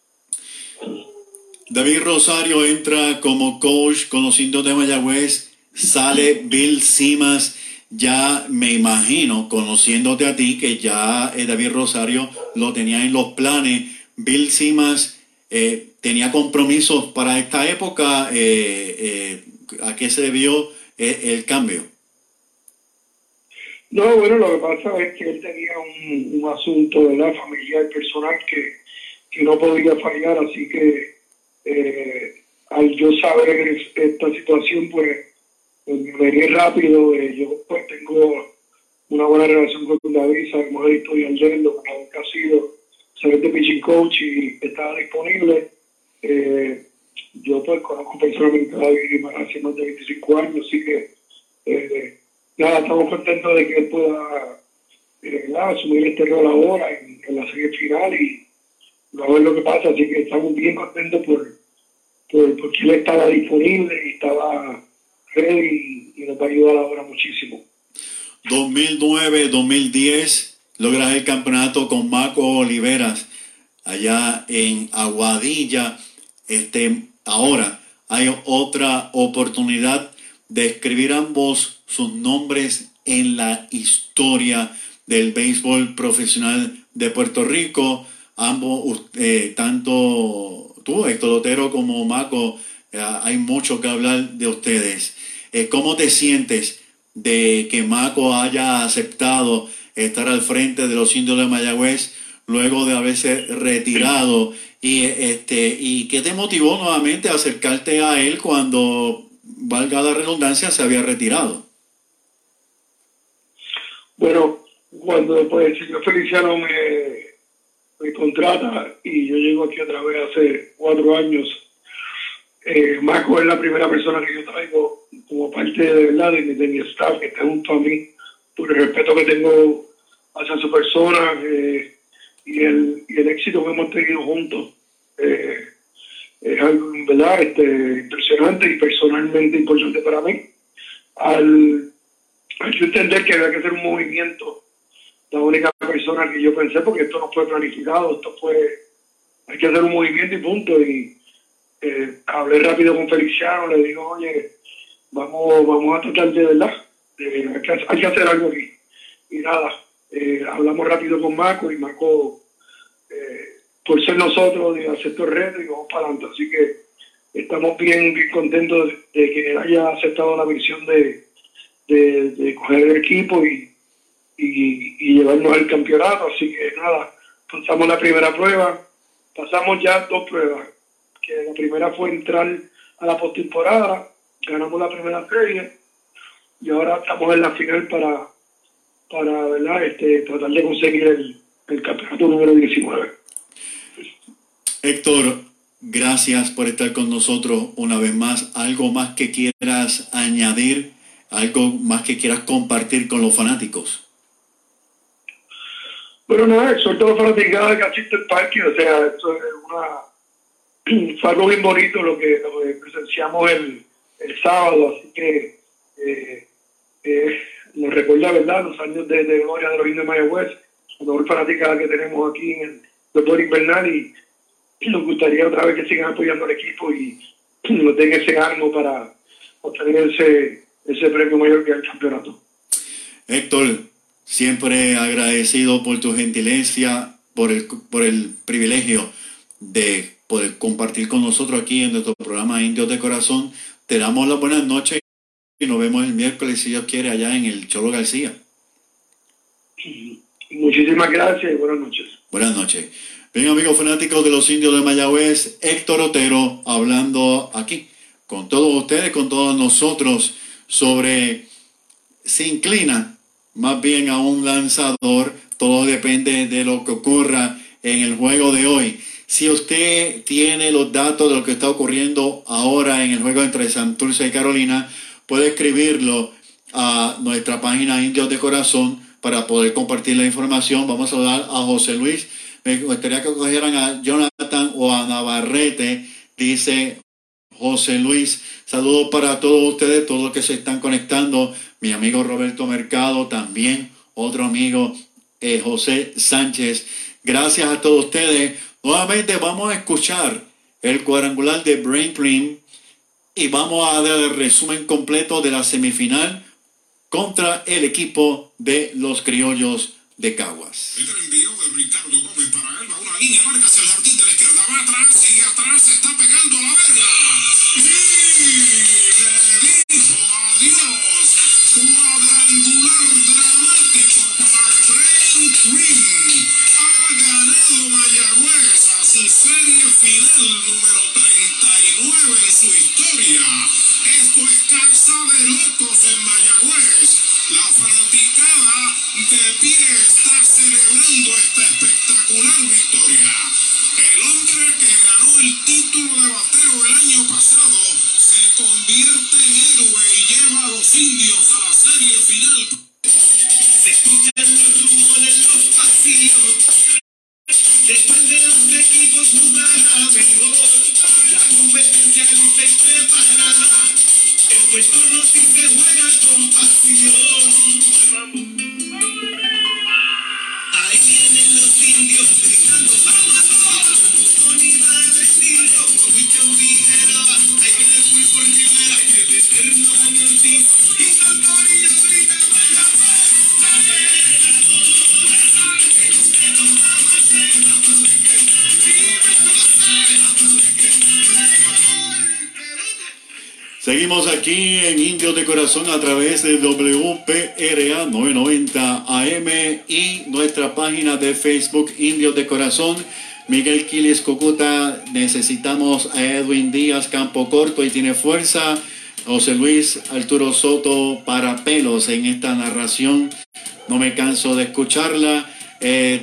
David Rosario entra como coach conociendo de Mayagüez, sale Bill Simas, ya me imagino, conociéndote a ti, que ya eh, David Rosario lo tenía en los planes. Bill Simas eh, tenía compromisos para esta época. eh, eh, ¿A qué se debió eh, el cambio? No, bueno, lo que pasa es que él tenía un, un asunto de la familiar personal que, que no podía fallar, así que al yo saber esta situación, pues me venía rápido. eh, yo pues tengo una buena relación con David, sabemos la historia ayer, lo que ha sido saber de pitching coach y estaba disponible. Eh, yo pues conozco personalmente a David hace más de 25 años, así que eh, nada, estamos contentos de que él pueda eh, nada, asumir este rol ahora en, en la serie final y a ver lo que pasa, así que estamos bien contentos por, por porque él estaba disponible y estaba y, nos va a ahora muchísimo. 2009-2010 logras el campeonato con Marco Oliveras allá en Aguadilla. Este, ahora hay otra oportunidad de escribir ambos sus nombres en la historia del béisbol profesional de Puerto Rico. Ambos, eh, tanto tú, Héctor Otero, como Marco, eh, hay mucho que hablar de ustedes. Eh, ¿Cómo te sientes de que Maco haya aceptado estar al frente de los indios de Mayagüez luego de haberse retirado? Y, este, ¿Y qué te motivó nuevamente a acercarte a él cuando, valga la redundancia, se había retirado? Bueno, cuando pues, el señor Feliciano me, me contrata y yo llego aquí otra vez hace cuatro años, eh, Marco es la primera persona que yo traigo como parte de verdad de, de mi staff que está junto a mí, por el respeto que tengo hacia su persona eh, y, el, y el éxito que hemos tenido juntos. Eh, es algo, verdad, este, impresionante y personalmente importante para mí. Al, al entender que había que hacer un movimiento, la única persona que yo pensé, porque esto no fue planificado, esto fue, hay que hacer un movimiento y punto. Y eh, hablé rápido con Feliciano, le digo, oye, vamos, vamos a tratar de verdad, eh, hay, que, hay que hacer algo aquí. Y nada, eh, hablamos rápido con Marco y Marco, eh, por ser nosotros, de hacer estos retos y vamos para adelante. Así que estamos bien, bien contentos de, que haya aceptado la misión de, de, de coger el equipo y, y, y llevarnos al campeonato. Así que nada, pasamos la primera prueba, pasamos ya dos pruebas, que la primera fue entrar a la postemporada, ganamos la primera serie y ahora estamos en la final para, para ¿verdad? Este, tratar de conseguir el, el campeonato número 19. Héctor, gracias por estar con nosotros una vez más. ¿Algo más que quieras añadir? ¿Algo más que quieras compartir con los fanáticos? Bueno, nada, exhorto a los fanáticos que asisten al parque, o sea, esto es una, fue algo bien bonito lo que, lo que presenciamos el, el sábado, así que eh, eh, nos recuerda, ¿verdad?, los años de, de gloria de los indios de Mayagüez, la mejor fanaticada que tenemos aquí en el deporte invernal y, y nos gustaría otra vez que sigan apoyando al equipo y nos den ese ánimo para obtener ese, ese premio mayor que el campeonato. Héctor, siempre agradecido por tu gentileza, por el, por el privilegio de poder compartir con nosotros aquí en nuestro programa Indios de Corazón. Te damos las buenas noches y nos vemos el miércoles, si Dios quiere, allá en el Cholo García. Muchísimas gracias y buenas noches. Buenas noches. Bien, amigos fanáticos de los indios de Mayagüez, Héctor Otero hablando aquí con todos ustedes, con todos nosotros, sobre se inclina más bien a un lanzador todo depende de lo que ocurra en el juego de hoy. Si usted tiene los datos de lo que está ocurriendo ahora en el juego entre Santurce y Carolina, puede escribirlo a nuestra página Indios de Corazón para poder compartir la información. Vamos a dar a José Luis. Me gustaría que cogieran a Jonathan o a Navarrete, dice José Luis. Saludos para todos ustedes, todos los que se están conectando. Mi amigo Roberto Mercado también, otro amigo eh, José Sánchez. Gracias a todos ustedes. Nuevamente vamos a escuchar el cuadrangular de Brain Cream y vamos a dar el resumen completo de la semifinal contra el equipo de los criollos de Caguas. El envío de Ricardo Gómez para él, va una línea, marca hacia el jardín de la izquierda, va atrás, sigue atrás, está pegando a la verga. Seguimos aquí en Indios de Corazón a través de WPRA 990 AM y nuestra página de Facebook Indios de Corazón. Miguel Quiles Cocuta, necesitamos a Edwin Díaz Campo Corto y tiene fuerza. José Luis Arturo Soto para pelos en esta narración. No me canso de escucharla. Eh,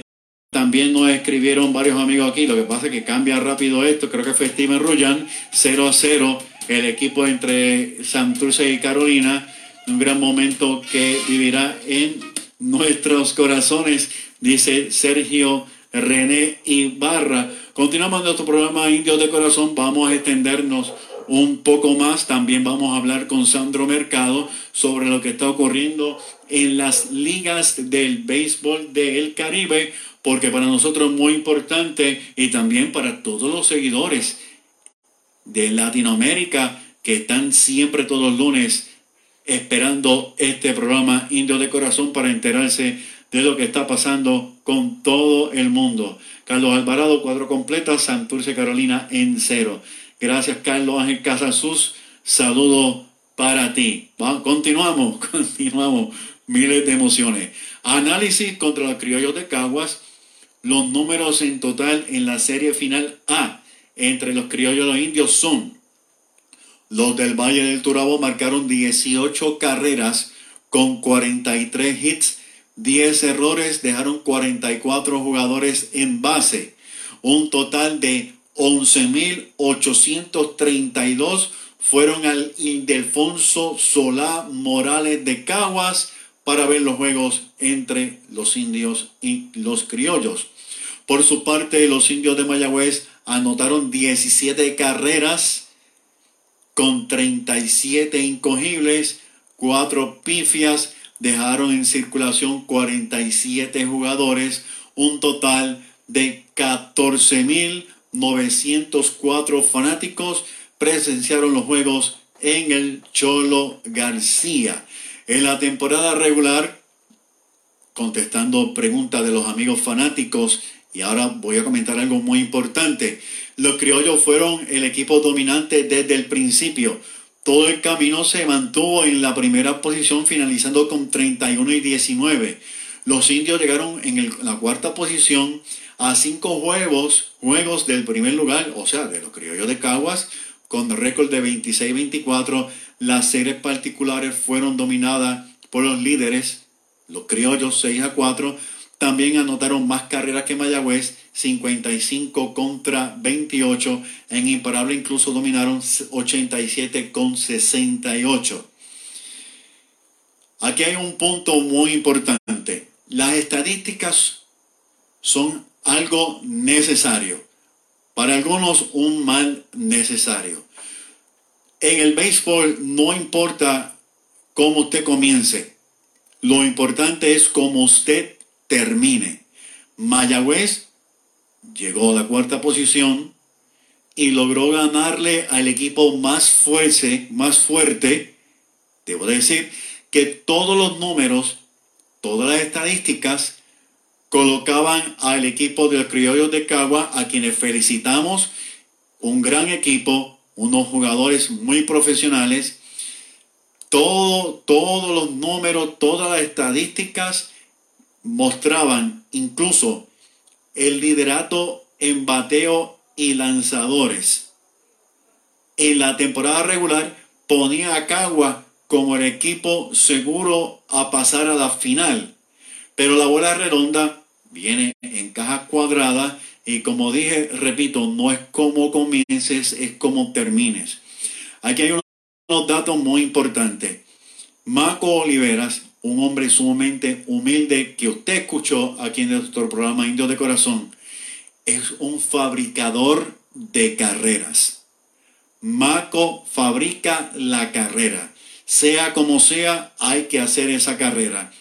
también nos escribieron varios amigos aquí. Lo que pasa es que cambia rápido esto. Creo que fue Steven Ruyan. 0 a 0. El equipo entre Santurce y Carolina. Un gran momento que vivirá en nuestros corazones. Dice Sergio René Ibarra. Continuamos nuestro programa Indios de Corazón. Vamos a extendernos un poco más. También vamos a hablar con Sandro Mercado sobre lo que está ocurriendo en las ligas del béisbol del Caribe, porque para nosotros es muy importante y también para todos los seguidores de Latinoamérica que están siempre todos los lunes esperando este programa Indio de Corazón para enterarse de lo que está pasando con todo el mundo. Carlos Alvarado, cuadro completa, Santurce Carolina en cero. Gracias, Carlos Ángel Casasus. Saludo para ti. Va, continuamos, [LAUGHS] continuamos. Miles de emociones. Análisis contra los criollos de Caguas. Los números en total en la serie final A entre los criollos y los indios son los del Valle del Turabo marcaron 18 carreras con 43 hits, 10 errores, dejaron 44 jugadores en base. Un total de 11.832 fueron al Ildefonso Solá Morales de Caguas para ver los juegos entre los indios y los criollos. Por su parte, los indios de Mayagüez anotaron 17 carreras con 37 incogibles, 4 pifias, dejaron en circulación 47 jugadores, un total de 14.904 fanáticos presenciaron los juegos en el Cholo García. En la temporada regular, contestando preguntas de los amigos fanáticos, y ahora voy a comentar algo muy importante. Los criollos fueron el equipo dominante desde el principio. Todo el camino se mantuvo en la primera posición, finalizando con 31 y 19. Los indios llegaron en la cuarta posición a cinco juegos, juegos del primer lugar, o sea, de los criollos de Caguas, con récord de 26-24. Las series particulares fueron dominadas por los líderes, los criollos 6 a 4. También anotaron más carreras que Mayagüez, 55 contra 28. En imparable incluso dominaron 87 con 68. Aquí hay un punto muy importante. Las estadísticas son algo necesario. Para algunos un mal necesario. En el béisbol no importa cómo usted comience. Lo importante es cómo usted termine. Mayagüez llegó a la cuarta posición y logró ganarle al equipo más fuerte, más fuerte. Debo decir que todos los números, todas las estadísticas colocaban al equipo de los criollos de Cagua, a quienes felicitamos, un gran equipo, unos jugadores muy profesionales. Todo, todos los números, todas las estadísticas mostraban incluso el liderato en bateo y lanzadores. En la temporada regular ponía a Cagua como el equipo seguro a pasar a la final. Pero la bola redonda viene en caja cuadrada y como dije, repito, no es como comiences, es como termines. Aquí hay unos datos muy importantes. Marco Oliveras un hombre sumamente humilde que usted escuchó aquí en nuestro programa Indio de Corazón, es un fabricador de carreras. Maco fabrica la carrera. Sea como sea, hay que hacer esa carrera.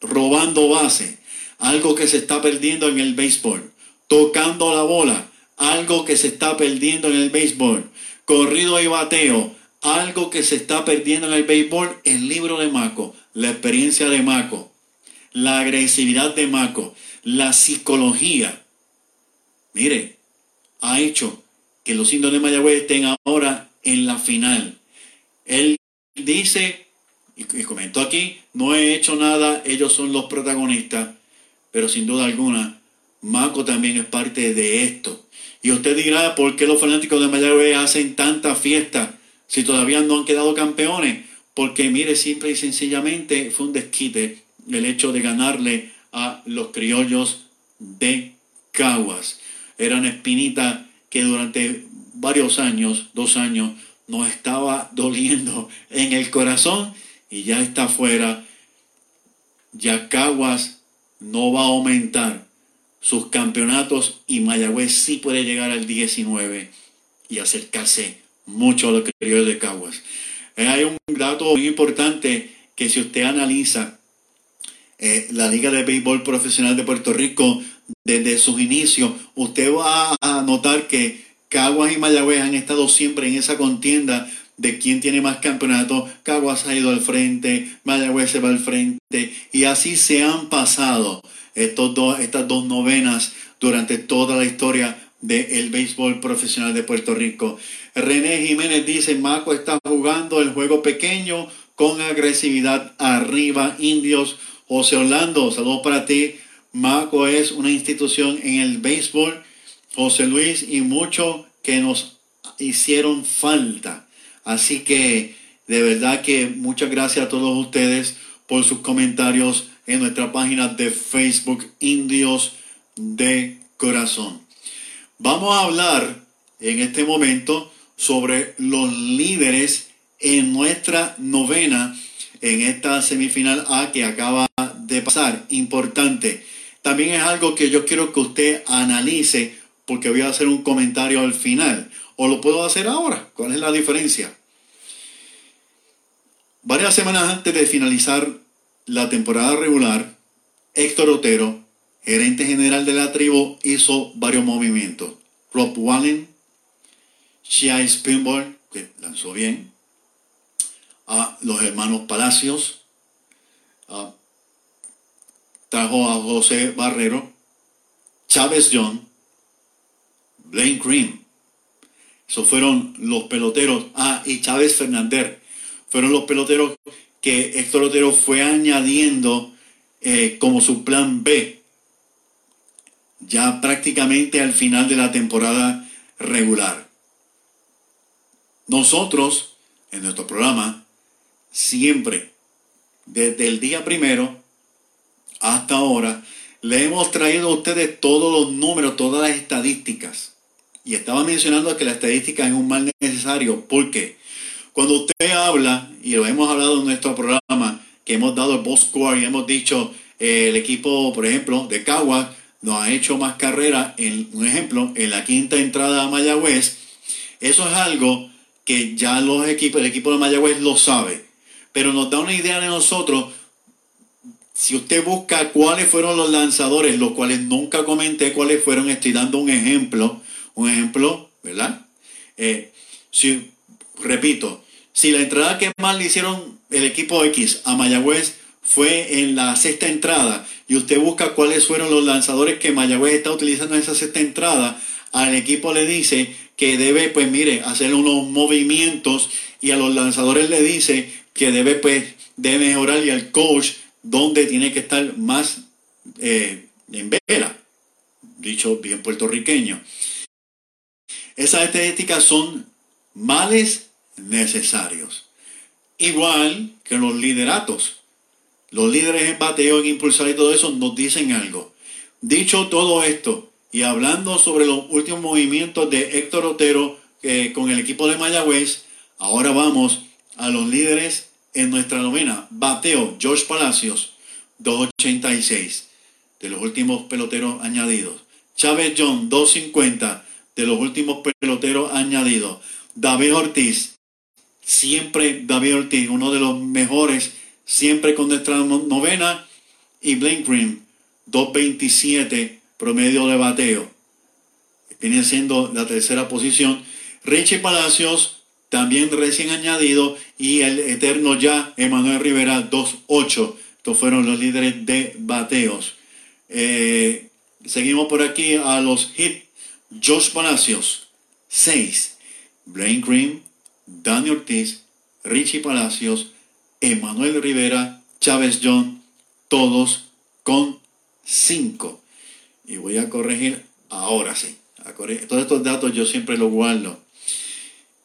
Robando base, algo que se está perdiendo en el béisbol. Tocando la bola, algo que se está perdiendo en el béisbol. Corrido y bateo, algo que se está perdiendo en el béisbol. El libro de Maco la experiencia de Maco, la agresividad de Maco, la psicología, mire, ha hecho que los indios de Mayagüez estén ahora en la final. Él dice, y comentó aquí, no he hecho nada, ellos son los protagonistas, pero sin duda alguna, Maco también es parte de esto. Y usted dirá, ¿por qué los fanáticos de Mayagüez hacen tanta fiesta si todavía no han quedado campeones? porque mire, simple y sencillamente fue un desquite el hecho de ganarle a los criollos de Caguas. Era una espinita que durante varios años, dos años, nos estaba doliendo en el corazón y ya está fuera. Ya Caguas no va a aumentar sus campeonatos y Mayagüez sí puede llegar al 19 y acercarse mucho a los criollos de Caguas. Eh, hay un dato muy importante que si usted analiza eh, la Liga de Béisbol Profesional de Puerto Rico desde sus inicios, usted va a notar que Caguas y Mayagüez han estado siempre en esa contienda de quién tiene más campeonatos. Caguas ha ido al frente, Mayagüez se va al frente y así se han pasado estos dos, estas dos novenas durante toda la historia del béisbol profesional de Puerto Rico. René Jiménez dice, Maco está jugando el juego pequeño con agresividad arriba, indios. José Orlando, saludos para ti. Maco es una institución en el béisbol. José Luis y mucho que nos hicieron falta. Así que de verdad que muchas gracias a todos ustedes por sus comentarios en nuestra página de Facebook Indios de Corazón. Vamos a hablar en este momento sobre los líderes en nuestra novena en esta semifinal A que acaba de pasar. Importante. También es algo que yo quiero que usted analice porque voy a hacer un comentario al final. O lo puedo hacer ahora. ¿Cuál es la diferencia? Varias semanas antes de finalizar la temporada regular, Héctor Otero, gerente general de la tribu, hizo varios movimientos. Rob Wallen, Shia Spinball, que lanzó bien, a los hermanos Palacios, trajo a José Barrero, Chávez John, Blaine Green. Esos fueron los peloteros. Ah, y Chávez Fernández. Fueron los peloteros que Héctor Otero fue añadiendo eh, como su plan B. Ya prácticamente al final de la temporada regular. Nosotros, en nuestro programa, siempre, desde el día primero hasta ahora, le hemos traído a ustedes todos los números, todas las estadísticas. Y estaba mencionando que la estadística es un mal necesario. ¿Por qué? Cuando usted habla, y lo hemos hablado en nuestro programa, que hemos dado el boss score y hemos dicho, eh, el equipo, por ejemplo, de Cagua nos ha hecho más carrera, en un ejemplo, en la quinta entrada a Mayagüez. Eso es algo que ya los equipos, el equipo de Mayagüez lo sabe. Pero nos da una idea de nosotros si usted busca cuáles fueron los lanzadores, los cuales nunca comenté cuáles fueron, estoy dando un ejemplo, un ejemplo, ¿verdad? Eh, si, repito, si la entrada que más le hicieron el equipo X a Mayagüez fue en la sexta entrada y usted busca cuáles fueron los lanzadores que Mayagüez está utilizando en esa sexta entrada, al equipo le dice que debe, pues mire, hacer unos movimientos y a los lanzadores le dice que debe, pues, de mejorar y al coach donde tiene que estar más eh, en vela, dicho bien puertorriqueño. Esas estadísticas son males necesarios. Igual que los lideratos. Los líderes en bateo, en impulsar y todo eso nos dicen algo. Dicho todo esto y hablando sobre los últimos movimientos de Héctor Otero eh, con el equipo de Mayagüez, ahora vamos a los líderes en nuestra novena. Bateo, George Palacios, 286, de los últimos peloteros añadidos. Chávez John, 250, de los últimos peloteros añadidos. David Ortiz, siempre David Ortiz, uno de los mejores, siempre con nuestra novena. Y Blaine Green, 227, promedio de bateo. Viene siendo la tercera posición. Richie Palacios, también recién añadido, y el eterno ya, Emanuel Rivera, 2-8. Estos fueron los líderes de bateos. Eh, seguimos por aquí a los hits. Josh Palacios, 6. Blaine Green, Dani Ortiz, Richie Palacios, Emanuel Rivera, Chávez John, todos con 5. Y voy a corregir ahora sí. Todos estos datos yo siempre los guardo.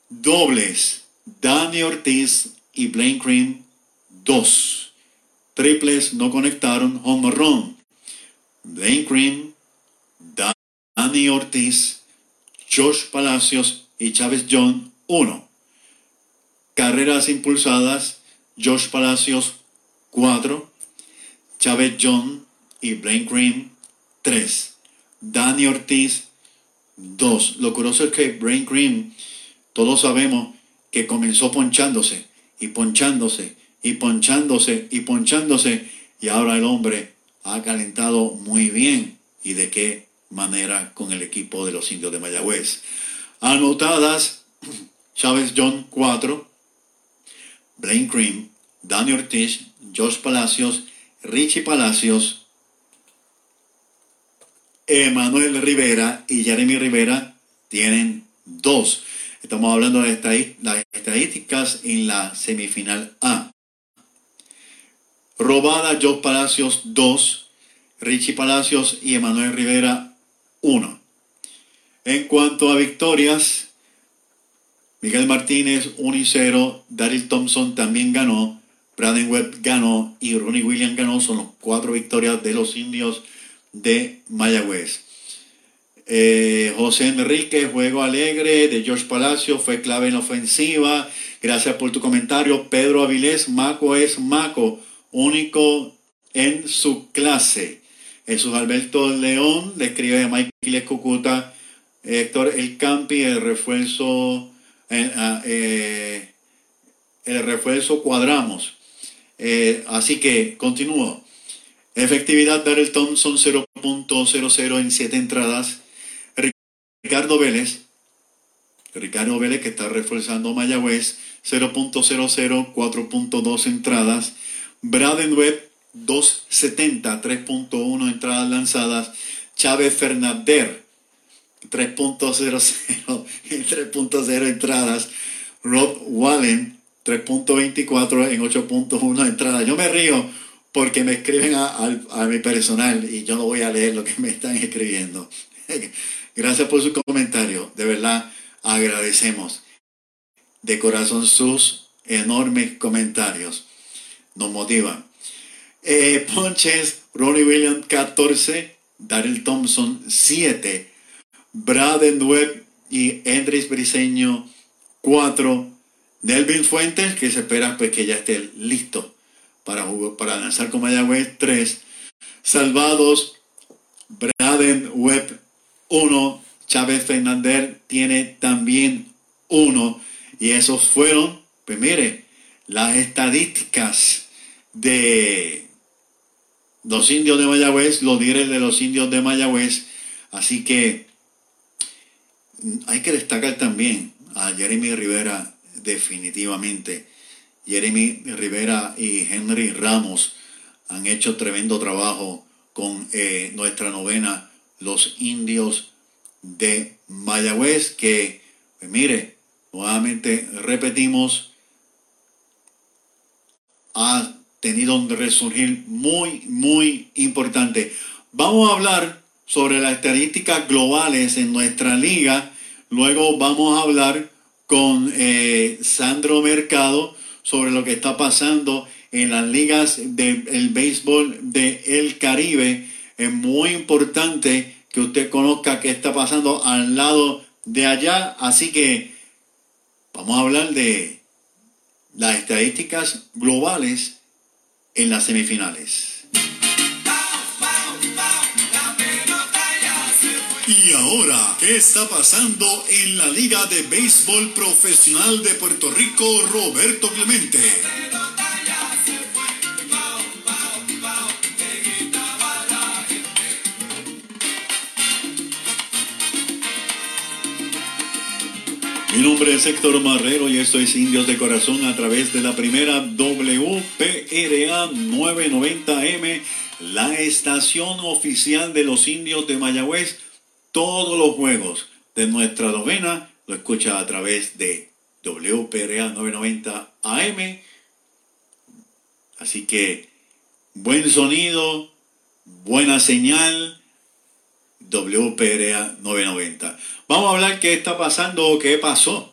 Dobles, Dani Ortiz y Blaine Cream, 2. Triples no conectaron, home. Blaine Cream, Dani Ortiz, Josh Palacios y Chávez John, 1. Carreras impulsadas, Josh Palacios, 4. Chávez John y Blaine Cream, 3. Dani Ortiz, 2. Lo curioso es que Blaine Cream todos sabemos que comenzó ponchándose y ponchándose y ponchándose y ponchándose y ahora el hombre ha calentado muy bien y de qué manera con el equipo de los indios de Mayagüez. Anotadas, Chávez John 4, Blaine Cream, Danny Ortiz, Josh Palacios, Richie Palacios, Emanuel Rivera y Jeremy Rivera tienen dos. Estamos hablando de las estadísticas en la semifinal A. Robada, Joe Palacios 2, Richie Palacios y Emanuel Rivera 1. En cuanto a victorias, Miguel Martínez 1 y 0, Daryl Thompson también ganó, Braden Webb ganó y Ronnie Williams ganó. Son las cuatro victorias de los indios de Mayagüez. Eh, José Enrique, juego alegre de George Palacio, fue clave en la ofensiva. Gracias por tu comentario. Pedro Avilés, Maco es Maco, único en su clase. Jesús Alberto León le a Michael Cucuta, Héctor El Campi, el refuerzo, eh, ah, eh, el refuerzo cuadramos. así que continúo. Efectividad Daryl Thompson 0.00 en 7 entradas. Ricardo Vélez, Ricardo Vélez que está reforzando Mayagüez, 0.00, 4.2 entradas. Braden Webb, 2.70, 3.1 entradas lanzadas. Chávez Fernández, 3.00, 3.0 [LAUGHS] entradas. Rob Wallen, 3.24 en 8.1 entradas. Yo me río porque me escriben a, a, mi personal y yo no voy a leer lo que me están escribiendo. [LAUGHS] Gracias por su comentario. De verdad, agradecemos de corazón sus enormes comentarios. Nos motivan. Eh, ponches, Ronnie Williams 14, Daryl Thompson 7, Braden Webb y Andrés Briseño 4, Delvin Fuentes, que se espera pues, que ya esté listo para, jugar, para lanzar con Mayagüez 3, Salvados, Braden Webb 1, Chávez Fernández tiene también 1, y esos fueron, pues mire, las estadísticas de los indios de Mayagüez, los líderes de los indios de Mayagüez. Así que hay que destacar también a Jeremy Rivera definitivamente. Jeremy Rivera y Henry Ramos han hecho tremendo trabajo con eh, nuestra novena, los indios de Mayagüez, que, pues mire, nuevamente repetimos, ha tenido un resurgir muy, muy importante. Vamos a hablar sobre las estadísticas globales en nuestra liga. Luego vamos a hablar con eh, Sandro Mercado sobre lo que está pasando en las ligas del béisbol del Caribe. Es muy importante que usted conozca qué está pasando al lado de allá. Así que vamos a hablar de las estadísticas globales en las semifinales. Ahora, ¿qué está pasando en la Liga de Béisbol Profesional de Puerto Rico, Roberto Clemente? Mi nombre es Héctor Marrero y esto es Indios de Corazón a través de la primera WPRA 990M, la estación oficial de los indios de Mayagüez. Todos los juegos de nuestra novena lo escucha a través de WPRA 990 AM. Así que buen sonido, buena señal, WPRA 990. Vamos a hablar qué está pasando o qué pasó.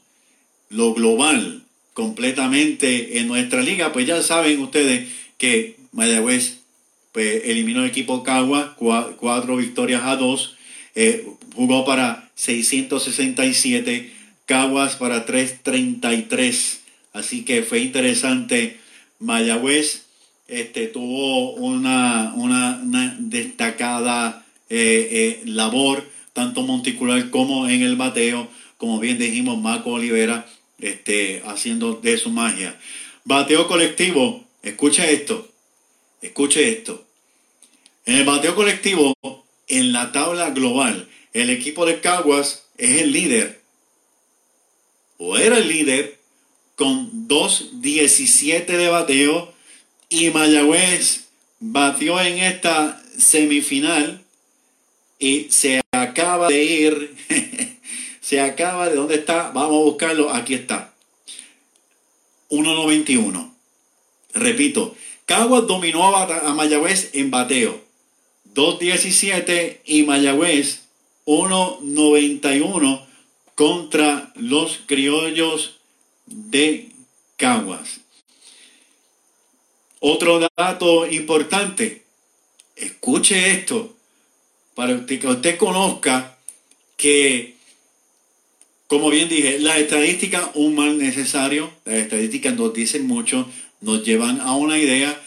Lo global completamente en nuestra liga. Pues ya saben ustedes que Mayagüez pues, eliminó el equipo Cagua, cuatro victorias a dos. Eh, jugó para 667, Caguas para 333. Así que fue interesante. Mayagüez este, tuvo una, una, una destacada eh, eh, labor tanto monticular como en el bateo, como bien dijimos, Marco Olivera este, haciendo de su magia. Bateo colectivo, escuche esto, escuche esto. En el bateo colectivo, en la tabla global, el equipo de Caguas es el líder, o era el líder, con 2.17 de bateo, y Mayagüez batió en esta semifinal y se acaba de ir, [LAUGHS] se acaba de dónde está, vamos a buscarlo, aquí está. 1.91. Repito, Caguas dominó a Mayagüez en bateo. 2.17 y Mayagüez 1.91 contra los criollos de Caguas. Otro dato importante, escuche esto, para que usted conozca que, como bien dije, las estadísticas, un mal necesario, las estadísticas nos dicen mucho, nos llevan a una idea,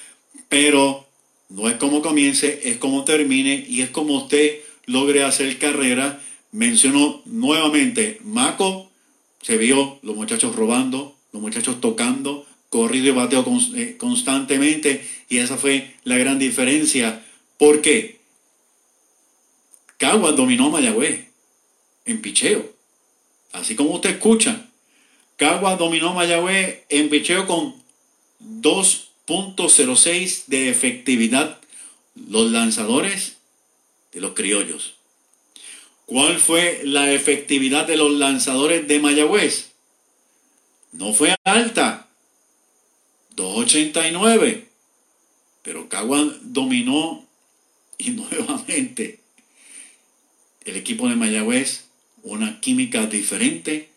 pero no es como comience, es como termine y es como usted logre hacer carrera. Menciono nuevamente, Maco se vio los muchachos robando, los muchachos tocando, corrido y bateo eh, constantemente y esa fue la gran diferencia. ¿Por qué? Caguas dominó Mayagüez en picheo. Así como usted escucha, Caguas dominó Mayagüez en picheo con 2.06 de efectividad. Los lanzadores de los criollos. ¿Cuál fue la efectividad de los lanzadores de Mayagüez? No fue alta. 2.89. Pero Caguas dominó y [LAUGHS] nuevamente el equipo de Mayagüez una química diferente,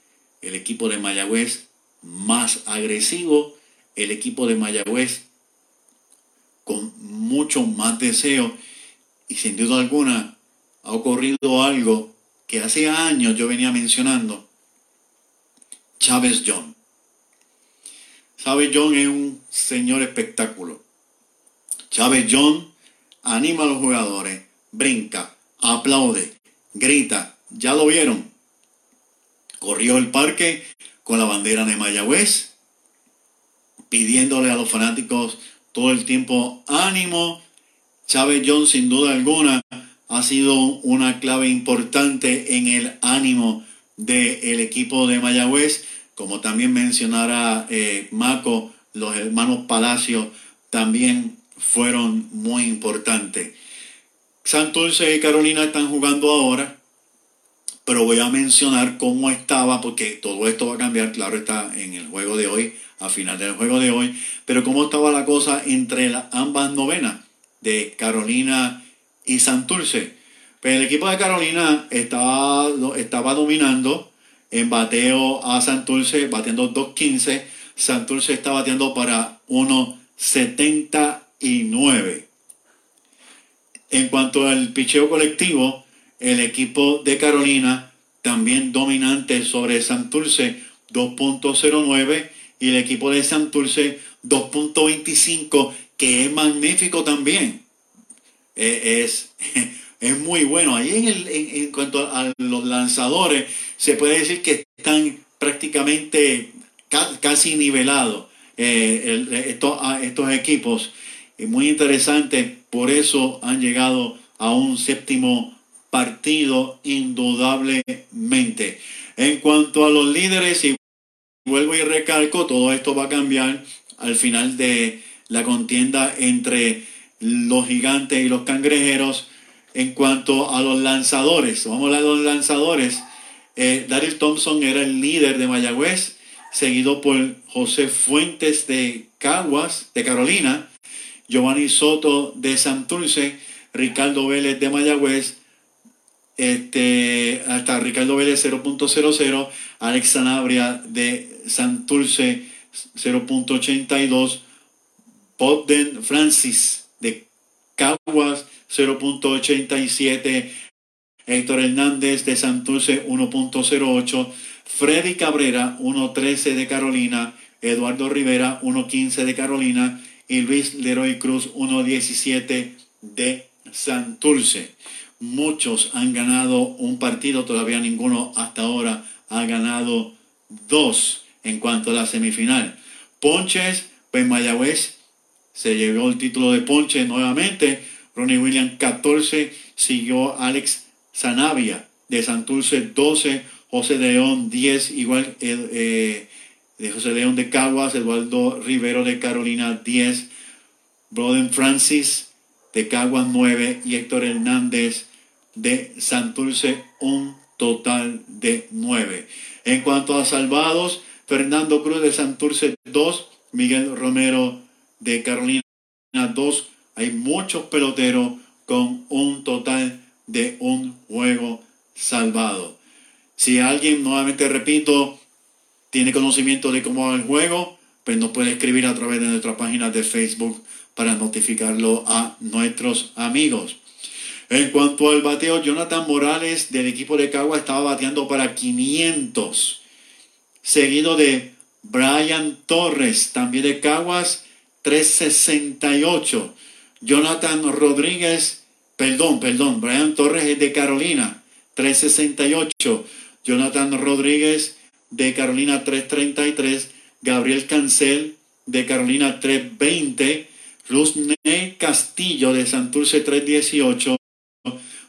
el equipo de Mayagüez más agresivo, el equipo de Mayagüez con mucho más deseo y sin duda alguna ha ocurrido algo que hace años yo venía mencionando. Chávez John. Chávez John es un señor espectáculo. Chávez John anima a los jugadores, brinca, aplaude, grita. ¿Ya lo vieron? Corrió el parque con la bandera de Mayagüez, pidiéndole a los fanáticos todo el tiempo ánimo. Chávez John, sin duda alguna, ha sido una clave importante en el ánimo del equipo de Mayagüez. Como también mencionara eh, Maco, los hermanos Palacio también fueron muy importantes. Santurce y Carolina están jugando ahora, pero voy a mencionar cómo estaba, porque todo esto va a cambiar, claro está en el juego de hoy, a final del juego de hoy, pero cómo estaba la cosa entre ambas novenas de Carolina y Santurce. Pues el equipo de Carolina estaba, dominando en bateo a Santurce, batiendo 2.15. Santurce está bateando para 1.79. En cuanto al picheo colectivo, el equipo de Carolina también dominante sobre Santurce 2.09 y el equipo de Santurce 2.25 que es magnífico también. Eh, es, [LAUGHS] es muy bueno. Ahí en, el, en, cuanto a los lanzadores, se puede decir que están prácticamente casi nivelados eh, estos, equipos. Es muy interesante, por eso han llegado a un séptimo partido indudablemente. En cuanto a los líderes, y vuelvo y recalco, todo esto va a cambiar al final de la contienda entre los gigantes y los cangrejeros. En cuanto a los lanzadores, vamos a hablar de los lanzadores. Eh, Daryl Thompson era el líder de Mayagüez, seguido por José Fuentes de Caguas, de Carolina, Giovanni Soto de Santurce, Ricardo Vélez de Mayagüez, este, hasta Ricardo Vélez 0.00, Alex Sanabria de Santurce 0.82, Podden Francis de Caguas 0.87, Héctor Hernández de Santurce 1.08, Freddy Cabrera 1.13 de Carolina, Eduardo Rivera 1.15 de Carolina y Luis Leroy Cruz 1.17 de Santurce. Muchos han ganado un partido, todavía ninguno hasta ahora ha ganado dos en cuanto a la semifinal. Ponches, pues Mayagüez se llevó el título de Ponche nuevamente. Ronnie Williams 14, siguió Alex Sanavia de Santurce 12, José León 10, igual eh, de José León de Caguas, Eduardo Rivero de Carolina 10, Broden Francis de Caguas 9 y Héctor Hernández de Santurce un total de 9. En cuanto a salvados, Fernando Cruz de Santurce 2, Miguel Romero de Carolina 2 hay muchos peloteros con un total de un juego salvado. Si alguien, nuevamente repito, tiene conocimiento de cómo va el juego, pues nos puede escribir a través de nuestra página de Facebook para notificarlo a nuestros amigos. En cuanto al bateo, Jonathan Morales del equipo de Cagua estaba bateando para 500, seguido de Brian Torres, también de Caguas, 368. Jonathan Rodríguez, perdón, perdón, Brian Torres es de Carolina, 368. Jonathan Rodríguez de Carolina, 333. Gabriel Cancel de Carolina, 320. Rusney Castillo de Santurce, 318.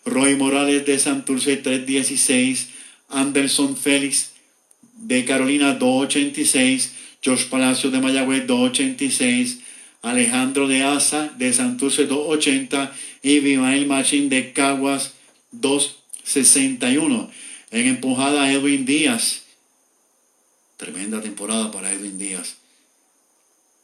Roy Morales de Santurce, 316. Anderson Félix de Carolina, 286. George Palacio de Mayagüez, 286. Alejandro de Asa de Santurce 280 y Vimael Machín de Caguas 261. En empujada Edwin Díaz. Tremenda temporada para Edwin Díaz.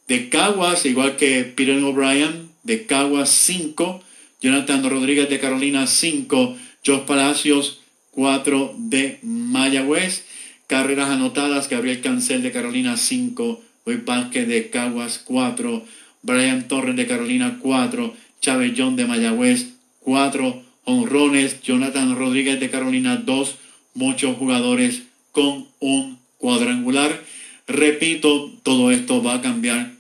De Caguas, igual que Peter O'Brien, de Caguas 5. Jonathan Rodríguez de Carolina 5. Josh Palacios 4 de Mayagüez. Carreras anotadas, Gabriel Cancel de Carolina 5. Luis Vázquez de Caguas 4. Brian Torres de Carolina 4, Chávez John de Mayagüez 4, honrones, Jonathan Rodríguez de Carolina 2, muchos jugadores con un cuadrangular. Repito, todo esto va a cambiar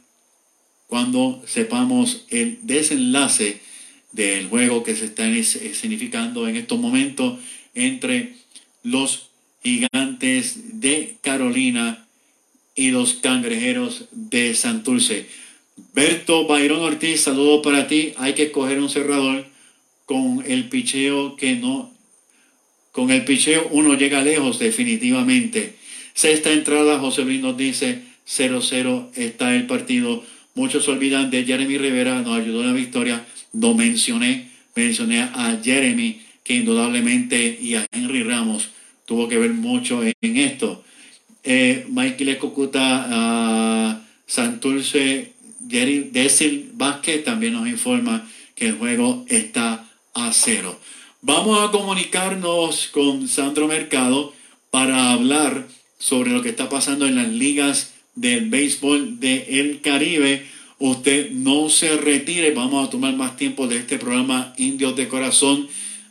cuando sepamos el desenlace del juego que se está significando en estos momentos entre los gigantes de Carolina y los cangrejeros de Santurce. Berto Byron Ortiz, saludo para ti. Hay que escoger un cerrador con el picheo que no, con el picheo uno llega lejos definitivamente. Sexta entrada, José Luis nos dice 0-0 está el partido. Muchos olvidan de Jeremy Rivera, nos ayudó en la victoria. Lo mencioné, mencioné a Jeremy, que indudablemente, y a Henry Ramos, tuvo que ver mucho en, esto. Eh, Michael Escocuta, uh, Santurce, Jerry Desil Vázquez también nos informa que el juego está a cero. Vamos a comunicarnos con Sandro Mercado para hablar sobre lo que está pasando en las ligas del béisbol del Caribe. Usted no se retire, vamos a tomar más tiempo de este programa Indios de Corazón.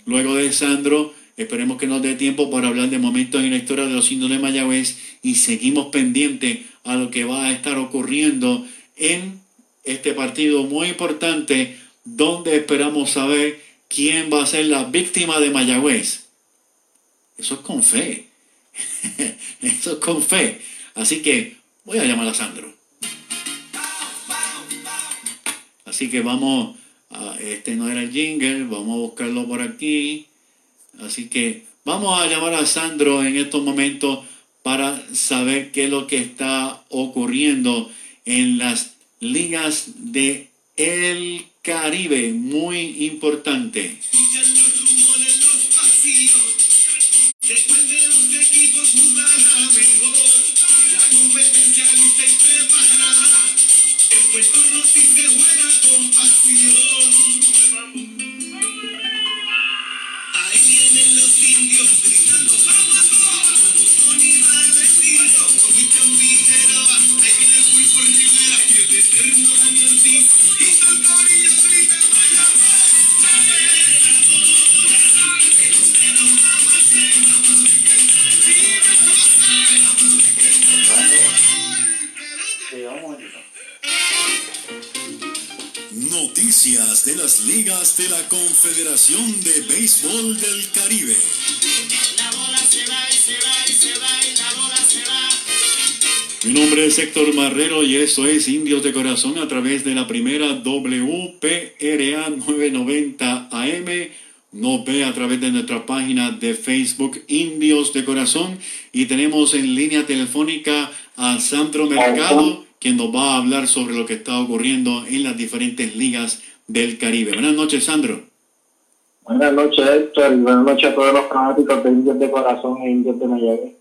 Luego de Sandro, esperemos que nos dé tiempo para hablar de momentos en la historia de los indios de Mayagüez y seguimos pendientes a lo que va a estar ocurriendo en este partido muy importante donde esperamos saber quién va a ser la víctima de Mayagüez. Eso es con fe. [LAUGHS] Eso es con fe. Así que voy a llamar a Sandro. Así que vamos, a, este no era el jingle, vamos a buscarlo por aquí. Así que vamos a llamar a Sandro en estos momentos para saber qué es lo que está ocurriendo en las ligas de el Caribe, muy importante. De la Confederación de Béisbol del Caribe. Mi nombre es Héctor Marrero y eso es Indios de Corazón a través de la primera WPRA 990 AM. Nos ve a través de nuestra página de Facebook Indios de Corazón y tenemos en línea telefónica a Sandro Mercado, quien nos va a hablar sobre lo que está ocurriendo en las diferentes ligas del Caribe. Buenas noches, Sandro. Buenas noches, Héctor, y buenas noches a todos los fanáticos de Indios de Corazón e Indios de Mayagüez.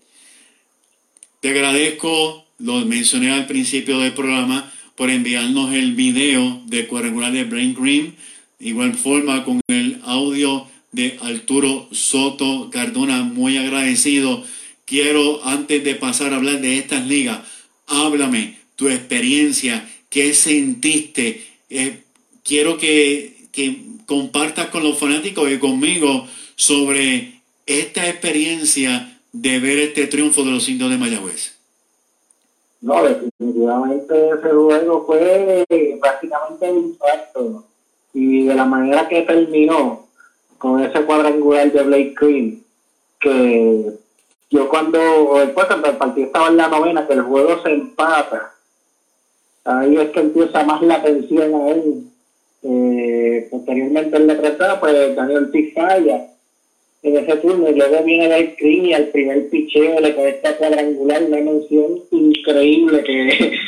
Te agradezco lo mencioné al principio del programa, por enviarnos el video de cuadrangular de Brain Green, igual forma con el audio de Arturo Soto Cardona, muy agradecido. Quiero, antes de pasar a hablar de estas ligas, háblame tu experiencia, qué sentiste. Eh, quiero que, que compartas con los fanáticos y conmigo sobre esta experiencia de ver este triunfo de los indios de Mayagüez. No, definitivamente ese juego fue prácticamente un impacto. Y de la manera que terminó, con ese cuadrangular de Blake Green, que yo cuando, después cuando el partido estaba en la novena, que el juego se empata, ahí es que empieza más la tensión a él. Eh, posteriormente en la tratada, pues Daniel Ortiz falla en ese turno. Y luego viene el screen y al primer picheo le esta cuadrangular, una mención increíble que,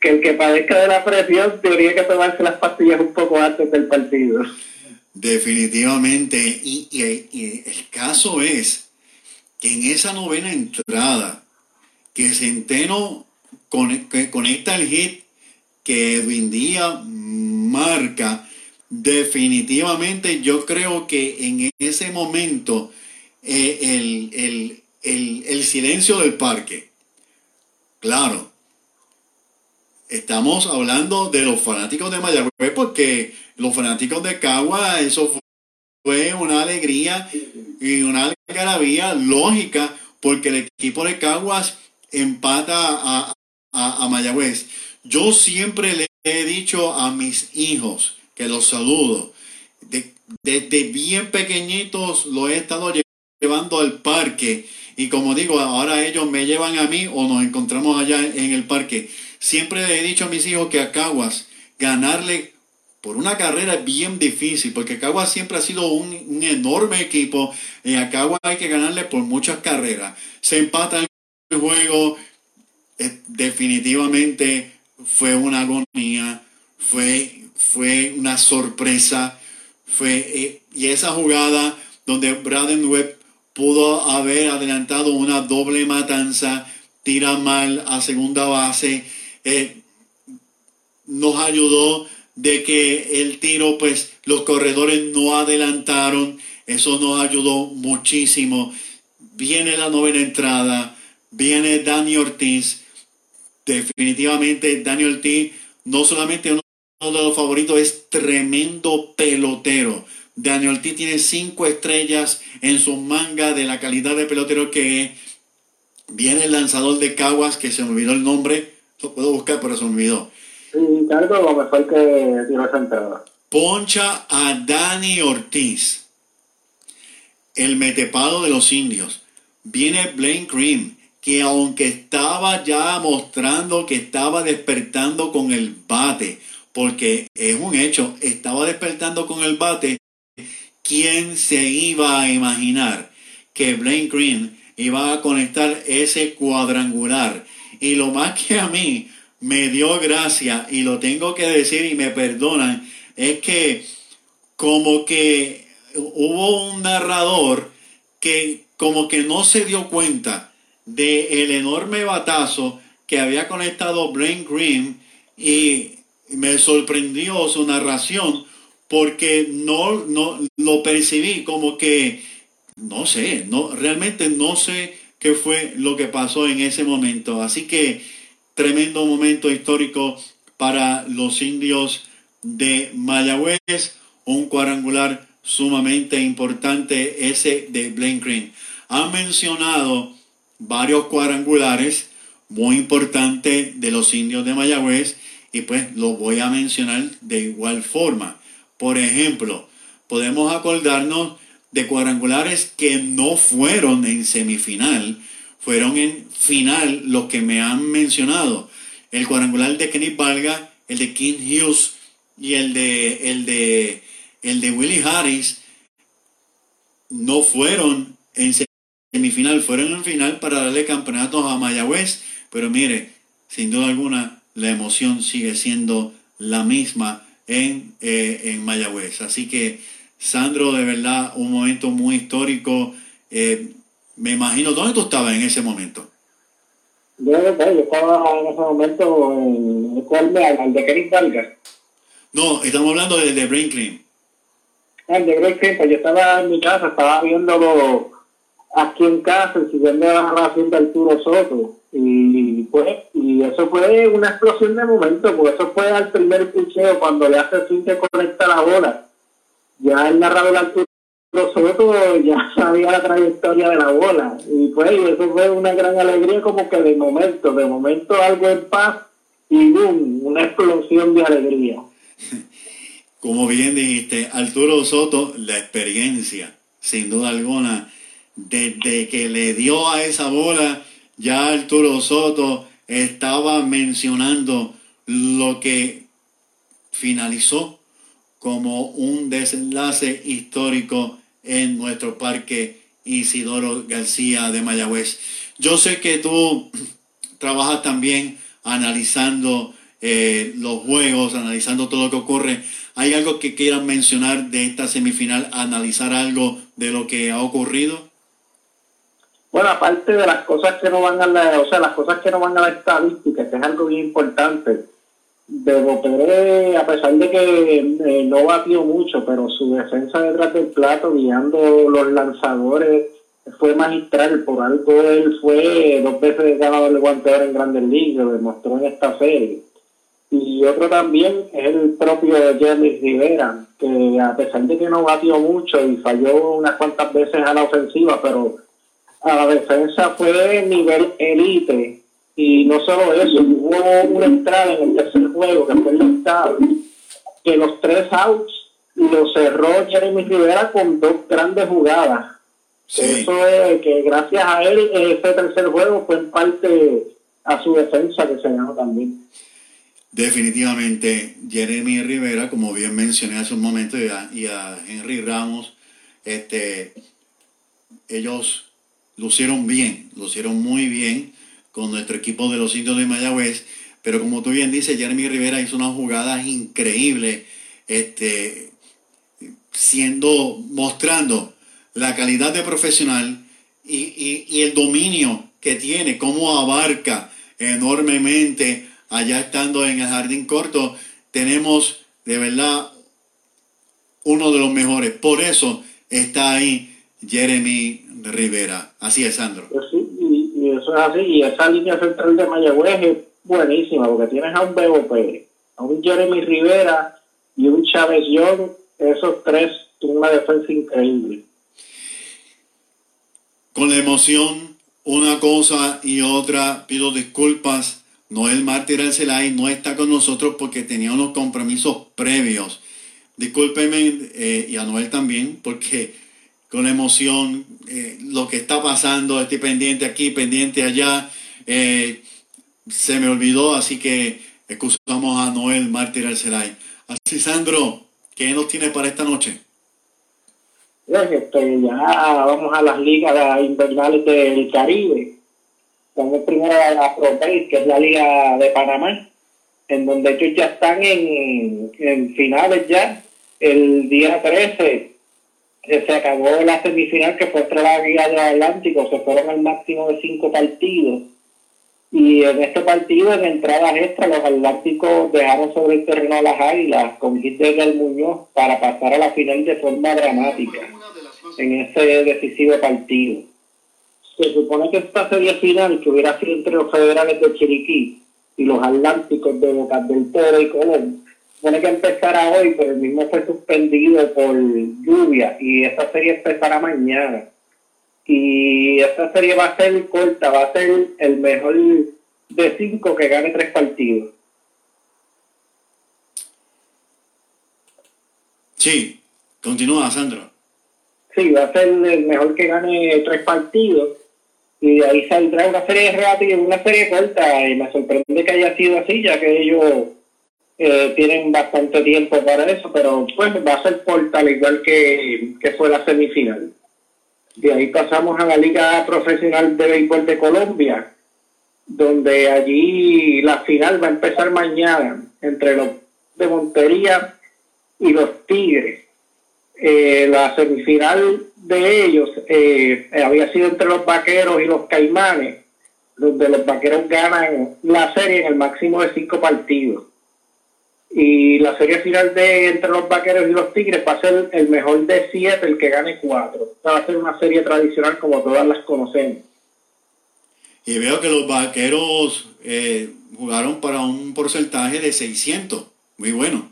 que el que padezca de la presión tendría que tomarse las pastillas un poco antes del partido. Definitivamente. Y, y, el caso es que en esa novena entrada, que Centeno conecta el hit que Edwin Díaz marca, definitivamente yo creo que en ese momento eh, el, silencio del parque, claro, estamos hablando de los fanáticos de Mayagüez porque los fanáticos de Cagua, eso fue una alegría y una algarabía lógica porque el equipo de Caguas empata a, a Mayagüez. Yo siempre le he dicho a mis hijos que los saludo. De- desde bien pequeñitos lo he estado lle- llevando al parque y como digo, ahora ellos me llevan a mí o nos encontramos allá en el parque. Siempre le he dicho a mis hijos que a Caguas ganarle por una carrera es bien difícil, porque Caguas siempre ha sido un, enorme equipo y a Caguas hay que ganarle por muchas carreras. Se empata el juego, eh, definitivamente fue una agonía, fue, fue una sorpresa, fue, eh, y esa jugada donde Braden Webb pudo haber adelantado una doble matanza, tira mal a segunda base, eh, nos ayudó de que el tiro, pues los corredores no adelantaron, eso nos ayudó muchísimo. Viene la novena entrada, viene Dani Ortiz, definitivamente Dani Ortiz no solamente uno de los favoritos, es tremendo pelotero. Dani Ortiz tiene cinco estrellas en su manga de la calidad de pelotero que es. Viene el lanzador de Caguas, que se me olvidó el nombre, lo puedo buscar, pero se me olvidó. Carlos Gómez fue el que tiró esa entrada. poncha a Dani Ortiz, el metepado de los indios. Viene Blaine Cream, que aunque estaba ya mostrando que estaba despertando con el bate, porque es un hecho, estaba despertando con el bate, ¿quién se iba a imaginar que Blaine Green iba a conectar ese cuadrangular? Y lo más que a mí me dio gracia, y lo tengo que decir y me perdonan, es que como que hubo un narrador que como que no se dio cuenta de el enorme batazo que había conectado Blaine Green y me sorprendió su narración porque no, no lo percibí como que no sé, no realmente no sé qué fue lo que pasó en ese momento. Así que tremendo momento histórico para los indios de Mayagüez, un cuadrangular sumamente importante ese de Blaine Green. Han mencionado varios cuadrangulares muy importantes de los indios de Mayagüez y pues los voy a mencionar de igual forma. Por ejemplo, podemos acordarnos de cuadrangulares que no fueron en semifinal, fueron en final los que me han mencionado. El cuadrangular de Kenny Valga, el de King Hughes y el de el de el de Willie Harris no fueron en semifinal, fueron en final para darle campeonatos a Mayagüez, pero mire, sin duda alguna la emoción sigue siendo la misma en, eh, en Mayagüez. Así que, Sandro, de verdad, un momento muy histórico. Eh, me imagino, ¿dónde tú estabas en ese momento? Yo, yo estaba en ese momento en el cual me al de Kenny Vargas. No, estamos hablando de, de Brinkley. El de Greg Kemp, yo estaba en mi casa, estaba viéndolo aquí en casa, siguiendo la narración de Arturo Soto. Y pues, y eso fue una explosión de momento, porque eso fue al primer picheo cuando le hace swing que conecta la bola. Ya el narrador Arturo Soto ya [LAUGHS] sabía la trayectoria de la bola. Y pues, eso fue una gran alegría como que de momento, de momento algo en paz y boom, una explosión de alegría. Como bien dijiste, Arturo Soto, la experiencia, sin duda alguna, desde que le dio a esa bola, ya Arturo Soto estaba mencionando lo que finalizó como un desenlace histórico en nuestro parque Isidoro García de Mayagüez. Yo sé que tú [CLEARS THROAT] trabajas también analizando eh, los juegos, analizando todo lo que ocurre. ¿Hay algo que quieran mencionar de esta semifinal? ¿Analizar algo de lo que ha ocurrido? Bueno, aparte de las cosas que no van a la, o sea, las cosas que no van a la estadística, que es algo bien importante. Bebo Pérez, a pesar de que eh, no batió mucho, pero su defensa detrás del plato, guiando los lanzadores, fue magistral. Por algo él fue dos veces ganador de guanteador en Grandes Ligas, lo demostró en esta serie. Y otro también es el propio Jeremy Rivera, que a pesar de que no batió mucho y falló unas cuantas veces a la ofensiva, pero a la defensa fue nivel elite. Y no solo eso, hubo una entrada en el tercer juego, que fue el octavo, que los tres outs lo cerró Jeremy Rivera con dos grandes jugadas. Eso es que gracias a él ese tercer juego fue en parte a su defensa que se ganó también. Definitivamente, Jeremy Rivera, como bien mencioné hace un momento, y a, y a Henry Ramos, este, ellos lucieron bien, lucieron muy bien con nuestro equipo de los indios de Mayagüez, pero como tú bien dices, Jeremy Rivera hizo unas jugadas increíbles, este, siendo, mostrando la calidad de profesional y, y, el dominio que tiene, cómo abarca enormemente allá estando en el jardín corto, tenemos de verdad uno de los mejores. Por eso está ahí Jeremy Rivera. Así es, Sandro. Pues sí, y, y eso es así. Y esa línea central de Mayagüez es buenísima, porque tienes a un Bebo Pérez, a un Jeremy Rivera y un Chávez Young. Esos tres, una defensa increíble. Con la emoción, una cosa y otra, pido disculpas. Noel Mártir Arcelay no está con nosotros porque tenía unos compromisos previos. Discúlpeme, eh, y a Noel también, porque con emoción, eh, lo que está pasando, estoy pendiente aquí, pendiente allá, eh, se me olvidó, así que excusamos a Noel Mártir Arcelay. Así, Sandro, ¿qué nos tienes para esta noche? Este, ya vamos a las ligas invernales del Caribe. Vamos primero a la Pro Base, que es la liga de Panamá, en donde ellos ya están en, en finales ya. El día 13 eh, se acabó la semifinal que fue entre la Liga del Atlántico, se fueron al máximo de cinco partidos. Y en este partido, en entradas extra, los Atlánticos dejaron sobre el terreno a las Águilas con hit de Muñoz para pasar a la final de forma dramática en ese decisivo partido. Se supone que esta serie final, que hubiera sido entre los federales de Chiriquí y los Atlánticos de Bocas del Toro y Colón, supone que empezara hoy, pero el mismo fue suspendido por lluvia y esa serie empezará mañana y esta serie va a ser corta, va a ser el mejor de cinco que gane tres partidos. Sí, continúa, Sandro. Sí, va a ser el mejor que gane tres partidos y de ahí saldrá una serie rápida, una serie corta y me sorprende que haya sido así, ya que ellos eh, tienen bastante tiempo para eso, pero pues va a ser corta al igual que, que fue la semifinal. De ahí pasamos a la Liga Profesional de Béisbol de Colombia, donde allí la final va a empezar mañana entre los de Montería y los Tigres. Eh, la semifinal de ellos eh, había sido entre los Vaqueros y los Caimanes, donde los Vaqueros ganan la serie en el máximo de cinco partidos. Y la serie final de entre los vaqueros y los tigres va a ser el mejor de siete, el que gane cuatro. va a ser una serie tradicional como todas las conocemos. Y veo que los vaqueros eh, jugaron para un porcentaje de 600. Muy bueno.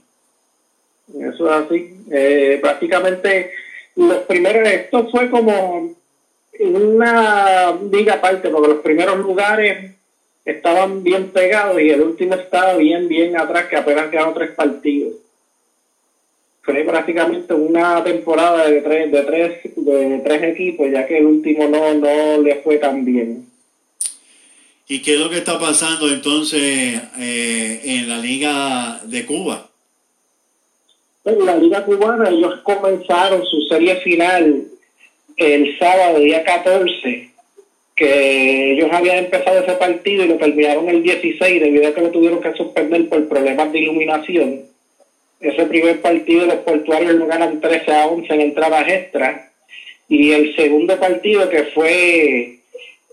Eso es así. Eh, prácticamente los primeros, esto fue como una liga aparte, porque los primeros lugares estaban bien pegados y el último estaba bien, bien atrás, que apenas quedaron tres partidos. Fue prácticamente una temporada de tres, de tres, de tres equipos, ya que el último no, no le fue tan bien. ¿Y qué es lo que está pasando entonces eh, en la Liga de Cuba? En la Liga Cubana ellos comenzaron su serie final el sábado, día 14, que ellos habían empezado ese partido y lo terminaron el 16 debido a que lo tuvieron que suspender por problemas de iluminación. Ese primer partido los portuarios lo ganan 13 a 11 en entradas extras. Y el segundo partido que fue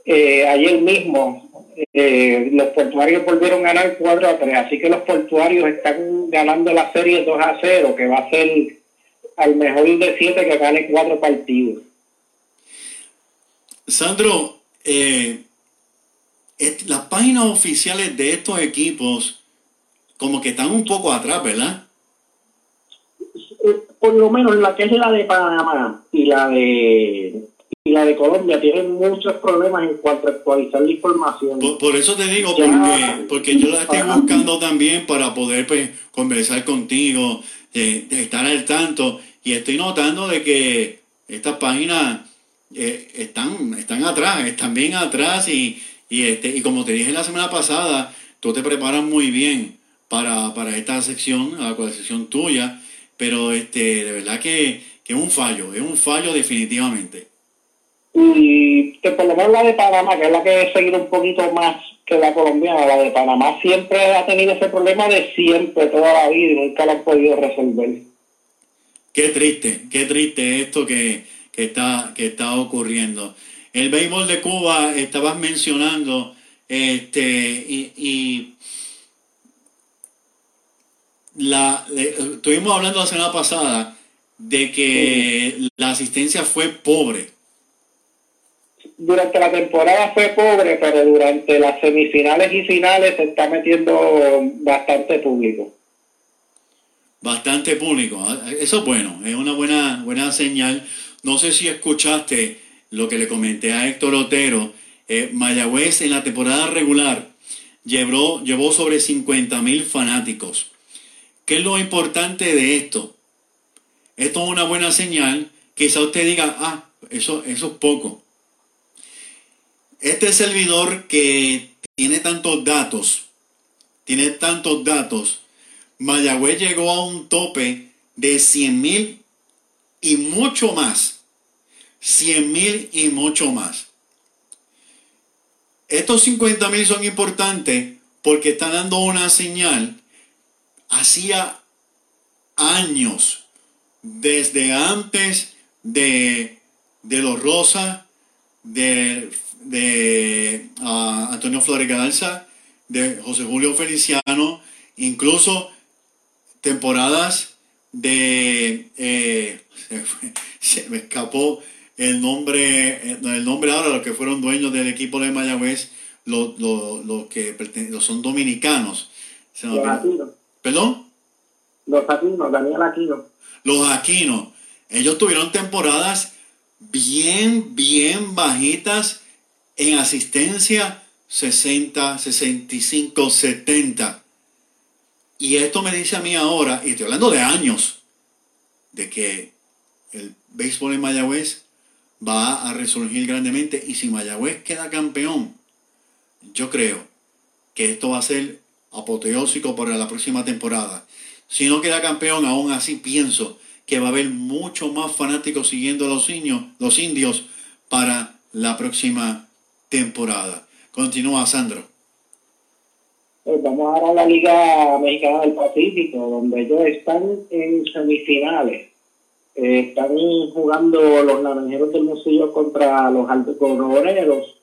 eh, ayer mismo eh, los portuarios volvieron a ganar 4 a 3 así que los portuarios están ganando la serie 2 a 0 que va a ser al mejor de 7 que gane 4 partidos. Sandro, eh, las páginas oficiales de estos equipos como que están un poco atrás, ¿verdad? Eh, por lo menos la que es la de Panamá y la de y la de Colombia tienen muchos problemas en cuanto a actualizar la información. Por, eso te digo, porque, porque yo la estoy buscando también para poder pues, conversar contigo, de, estar al tanto, y estoy notando de que estas páginas eh, están, están atrás, están bien atrás, y, y, este, y como te dije la semana pasada, tú te preparas muy bien para, para esta sección, la sección tuya, pero este, de verdad que, que es un fallo, es un fallo definitivamente. Y que por lo menos la de Panamá, que es la que he seguido un poquito más que la colombiana, la de Panamá siempre ha tenido ese problema de siempre, toda la vida, y nunca lo han podido resolver. Qué triste, qué triste esto que, que, está, que está ocurriendo. El béisbol de Cuba, estabas mencionando, este, y, y la, estuvimos hablando la semana pasada de que la asistencia fue pobre durante la temporada fue pobre, pero durante las semifinales y finales se está metiendo bastante público. Bastante público, eso es bueno, es una buena, buena señal. No sé si escuchaste lo que le comenté a Héctor Otero. Eh, Mayagüez en la temporada regular llevó, llevó sobre 50 mil fanáticos. ¿Qué es lo importante de esto? Esto es una buena señal. Quizá usted diga, ah, eso, eso es poco. Este servidor que tiene tantos datos, tiene tantos datos, Mayagüez llegó a un tope de 100 mil y mucho más. 100 mil y mucho más. Estos 50 mil son importantes porque están dando una señal hacía años, desde antes de, de los Rosa, de de uh, Antonio Flores Galza, de José Julio Feliciano, incluso temporadas de eh, [LAUGHS] se, me escapó el nombre el nombre ahora los que fueron dueños del equipo de Mayagüez los, los, que son dominicanos. Los Aquinos. perdón los Aquinos Daniel Aquino. Los Aquinos ellos tuvieron temporadas bien bien bajitas en asistencia 60, 65, 70. Y esto me dice a mí ahora, y estoy hablando de años, de que el béisbol en Mayagüez va a resurgir grandemente. Y si Mayagüez queda campeón, yo creo que esto va a ser apoteósico para la próxima temporada. Si no queda campeón, aún así pienso que va a haber mucho más fanáticos siguiendo a los, niños, los indios para la próxima temporada. Continúa, Sandro. Pues vamos ahora a la Liga Mexicana del Pacífico, donde ellos están en semifinales. Eh, están jugando los naranjeros del Musillo contra los algodoneros.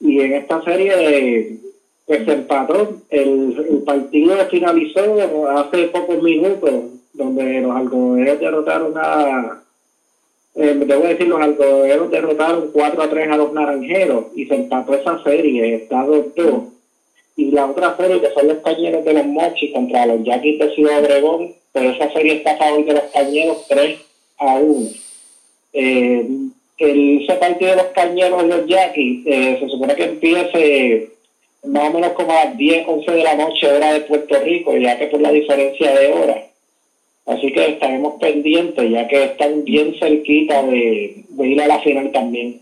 Y en esta serie pues, empató. El, el partido finalizó hace pocos minutos, donde los algodoneros derrotaron a eh, debo decir, los algodoneros derrotaron 4 a 3 a los naranjeros y se empató esa serie, está 2-2. Y la otra serie, que son los cañeros de los Mochis contra los Yaquis de Ciudad Obregón, pero esa serie está a favor de los cañeros 3 a 1. Eh, el, ese partido de los cañeros de los Yaquis eh, se supone que empiece más o menos como a las 10, 11 de la noche, hora de Puerto Rico, ya que por la diferencia de hora Así que estaremos pendientes, ya que están bien cerquita de, ir a la final también.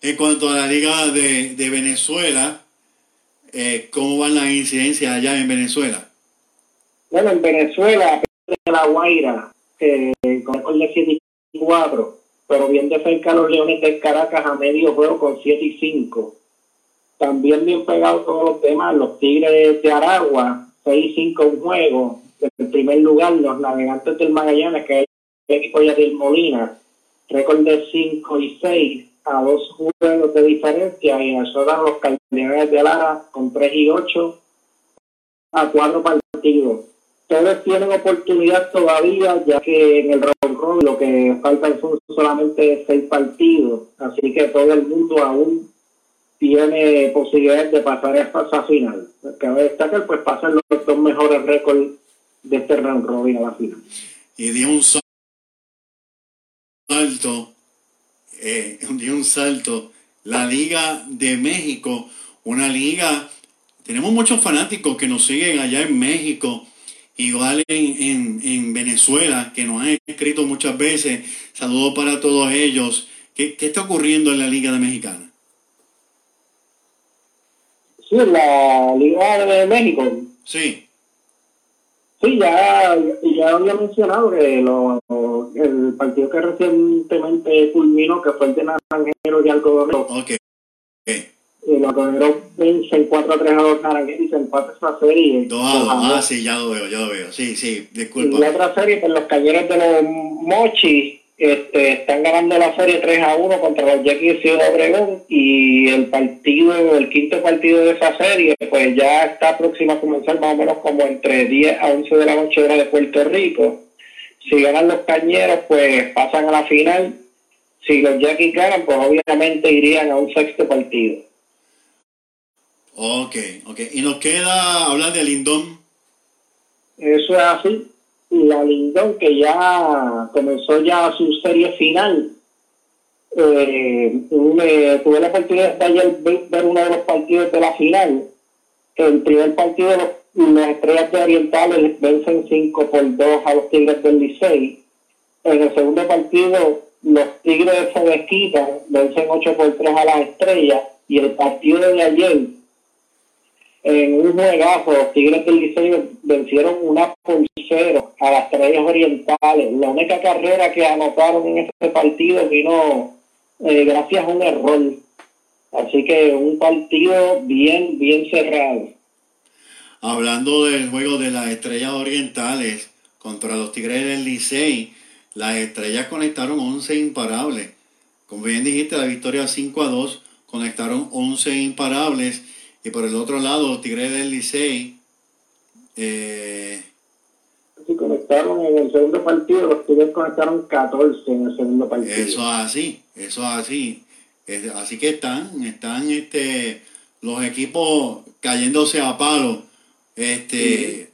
En cuanto a la Liga de, Venezuela, eh, ¿cómo van las incidencias allá en Venezuela? Bueno, en Venezuela, La Guaira, eh, con el 7 y 4, pero bien de cerca los Leones de Caracas a medio juego con 7 y 5. También bien pegados todos los demás, los Tigres de Aragua, 6 y 5 en juego, en primer lugar, los navegantes del Magallanes, que es el equipo de Molina, récord de 5 y 6 a dos juegos de diferencia, y nosotros los Cardenales de Lara con 3 y 8 a 4 partidos. Todos tienen oportunidad todavía, ya que en el Ron lo que faltan son solamente 6 partidos, así que todo el mundo aún tiene posibilidades de pasar a esa final. Cabe destacar, pues pasan los dos mejores récords de este round robin a la final. Y dio un salto, eh, [LAUGHS] dio un salto la Liga de México, una liga, tenemos muchos fanáticos que nos siguen allá en México, igual en, en, Venezuela, que nos han escrito muchas veces, saludos para todos ellos. ¿Qué, ¿Qué está ocurriendo en la Liga de Mexicana? Sí, la Liga de México. Sí. Sí, ya, ya había mencionado que lo, el partido que recientemente culminó, que fue el de Naranjero y Algodonero. Ok. Y los Algodoneros vencen 4 a 3 a 2 Naranjeros y se empata esa serie. 2 a 2, ah, sí, ya lo veo, ya lo veo. Sí, sí, disculpa. Y la otra serie, pues los cañeros de los Mochis este, están ganando la serie 3 a 1 contra los Yankees de Ciudad Obregón y el partido, el quinto partido de esa serie, pues ya está próximo a comenzar más o menos como entre 10 a 11 de la noche hora de Puerto Rico. Si ganan los cañeros, pues pasan a la final. Si los Yankees ganan, pues obviamente irían a un sexto partido. Ok, ok. Y nos queda hablar de Lindón. Eso es así la Lindón, que ya comenzó ya su serie final. Eh, tuve la oportunidad de ayer ver uno de los partidos de la final. El primer partido, las estrellas de Orientales vencen 5 por 2 a los Tigres del Licey. En el segundo partido, los Tigres de Mezquita vencen 8 por 3 a las estrellas. Y el partido de ayer, en un juegazo, los Tigres del Liceo vencieron una por cero a las estrellas orientales. La única carrera que anotaron en ese partido vino eh, gracias a un error. Así que un partido bien, bien cerrado. Hablando del juego de las estrellas orientales contra los Tigres del Licey, las estrellas conectaron 11 imparables. Como bien dijiste, la victoria 5 a 2, conectaron 11 imparables y por el otro lado, Tigre del Licey. Eh, sí, conectaron en el segundo partido, los Tigres conectaron 14 en el segundo partido. Eso es así, eso es así. así que están, están este, los equipos cayéndose a palo. Este,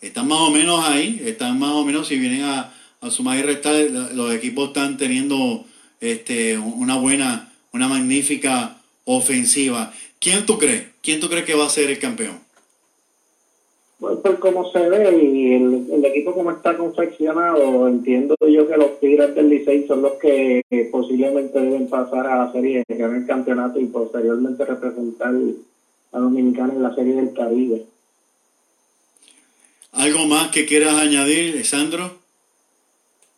Están más o menos ahí, están más o menos, si vienen a, a sumar y restar, los equipos están teniendo este, una buena, una magnífica ofensiva. ¿Quién tú crees? ¿Quién tú crees que va a ser el campeón? Pues por cómo se ve y el, equipo como está confeccionado, entiendo yo que los Tigres del Licey son los que posiblemente deben pasar a la serie, ganar el campeonato y posteriormente representar a Dominicana en la serie del Caribe. ¿Algo más que quieras añadir, Sandro?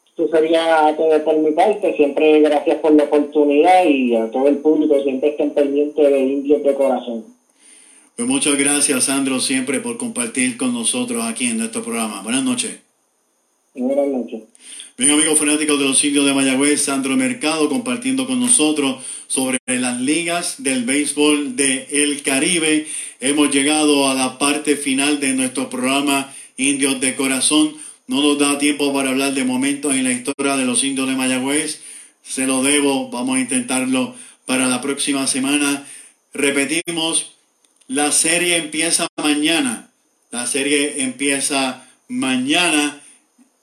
Esto sería todo por mi parte. Siempre gracias por la oportunidad y a todo el público siempre estén pendientes de Indios de Corazón. Pues muchas gracias, Sandro, siempre por compartir con nosotros aquí en nuestro programa. Buenas noches. Buenas noches. Bien, amigos fanáticos de los indios de Mayagüez, Sandro Mercado compartiendo con nosotros sobre las ligas del béisbol del el Caribe. Hemos llegado a la parte final de nuestro programa Indios de Corazón. No nos da tiempo para hablar de momentos en la historia de los indios de Mayagüez. Se lo debo, vamos a intentarlo para la próxima semana. Repetimos, la serie empieza mañana. La serie empieza mañana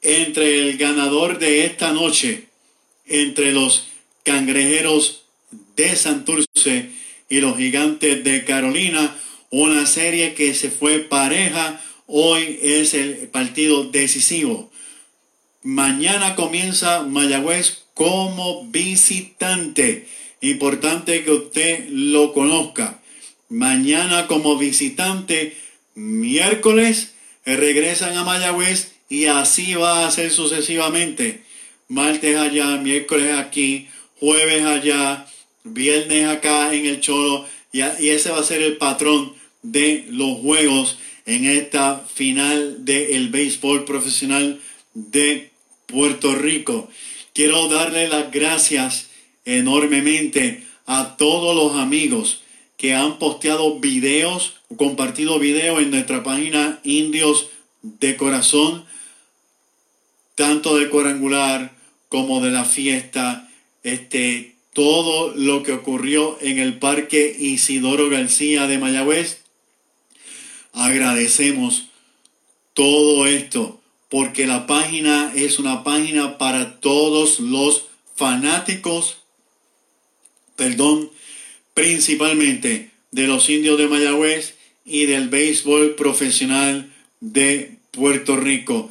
entre el ganador de esta noche, entre los cangrejeros de Santurce y los gigantes de Carolina. Una serie que se fue pareja. Hoy es el partido decisivo. Mañana comienza Mayagüez como visitante. Importante que usted lo conozca mañana como visitante, miércoles regresan a Mayagüez y así va a ser sucesivamente. Martes allá, miércoles aquí, jueves allá, viernes acá en el Cholo y, ese va a ser el patrón de los juegos en esta final del béisbol profesional de Puerto Rico. Quiero darle las gracias enormemente a todos los amigos que han posteado videos, compartido videos en nuestra página Indios de Corazón, tanto de Corangular como de la fiesta. Este, todo lo que ocurrió en el Parque Isidoro García de Mayagüez. Agradecemos todo esto porque la página es una página para todos los fanáticos, perdón, principalmente de los indios de Mayagüez y del béisbol profesional de Puerto Rico.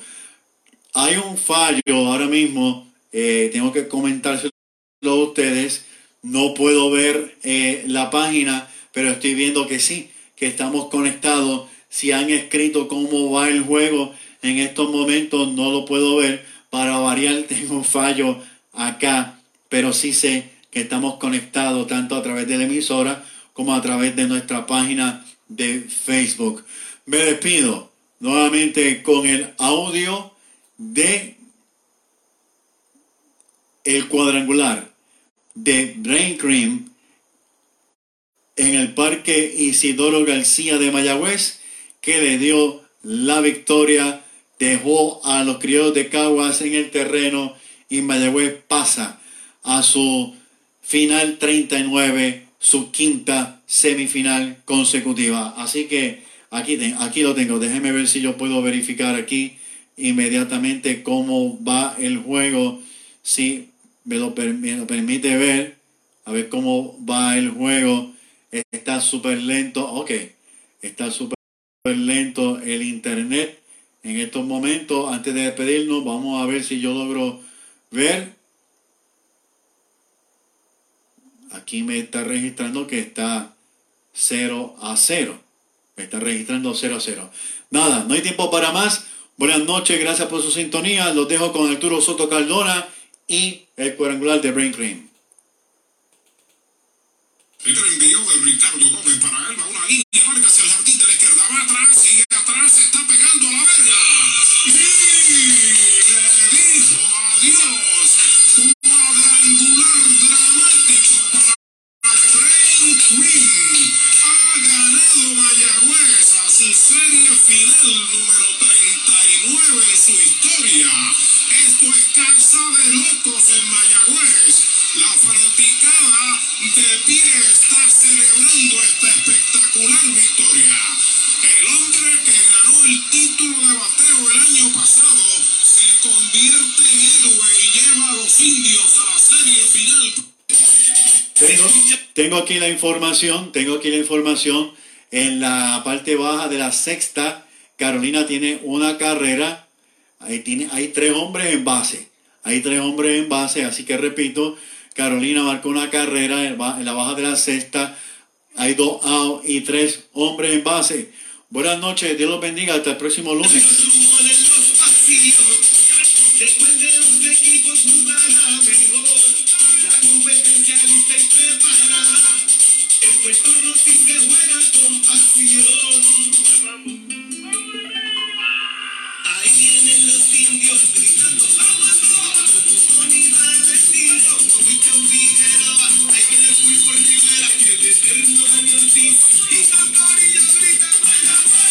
Hay un fallo ahora mismo, eh, tengo que comentárselo a ustedes, no puedo ver eh, la página, pero estoy viendo que sí, que estamos conectados. Si han escrito cómo va el juego en estos momentos, no lo puedo ver. Para variar, [LAUGHS] tengo un fallo acá, pero sí sé estamos conectados tanto a través de la emisora como a través de nuestra página de Facebook. Me despido nuevamente con el audio de el cuadrangular de Brain Cream en el Parque Isidoro García de Mayagüez, que le dio la victoria, dejó a los criados de Caguas en el terreno y Mayagüez pasa a su final 39, su quinta semifinal consecutiva. Así que aquí, aquí lo tengo, déjeme ver si yo puedo verificar aquí inmediatamente cómo va el juego. Si me lo, permite ver, a ver cómo va el juego. Está súper lento, ok, está súper lento el internet en estos momentos. Antes de despedirnos, vamos a ver si yo logro ver. Aquí me está registrando que está 0 a 0. Me está registrando 0 a 0. Nada, no hay tiempo para más. Buenas noches, gracias por su sintonía. Los dejo con Arturo Soto Cardona y el cuadrangular de Brain Cream. Casa de locos en Mayagüez. La fanaticada de pie está celebrando esta espectacular victoria. El hombre que ganó el título de bateo el año pasado se convierte en héroe y lleva a los indios a la serie final. Tengo, tengo aquí la información, tengo aquí la información. En la parte baja de la sexta, Carolina tiene una carrera. Ahí tiene, hay tres hombres en base. Hay tres hombres en base, así que repito, Carolina marcó una carrera en la baja de la sexta. Hay dos out y tres hombres en base. Buenas noches, Dios los bendiga. Hasta el próximo lunes indios gritando ¡Vamos todos! Como hay que el Pulpo Rivera, que el eterno Daniel Ortiz y ¡Vaya, vaya!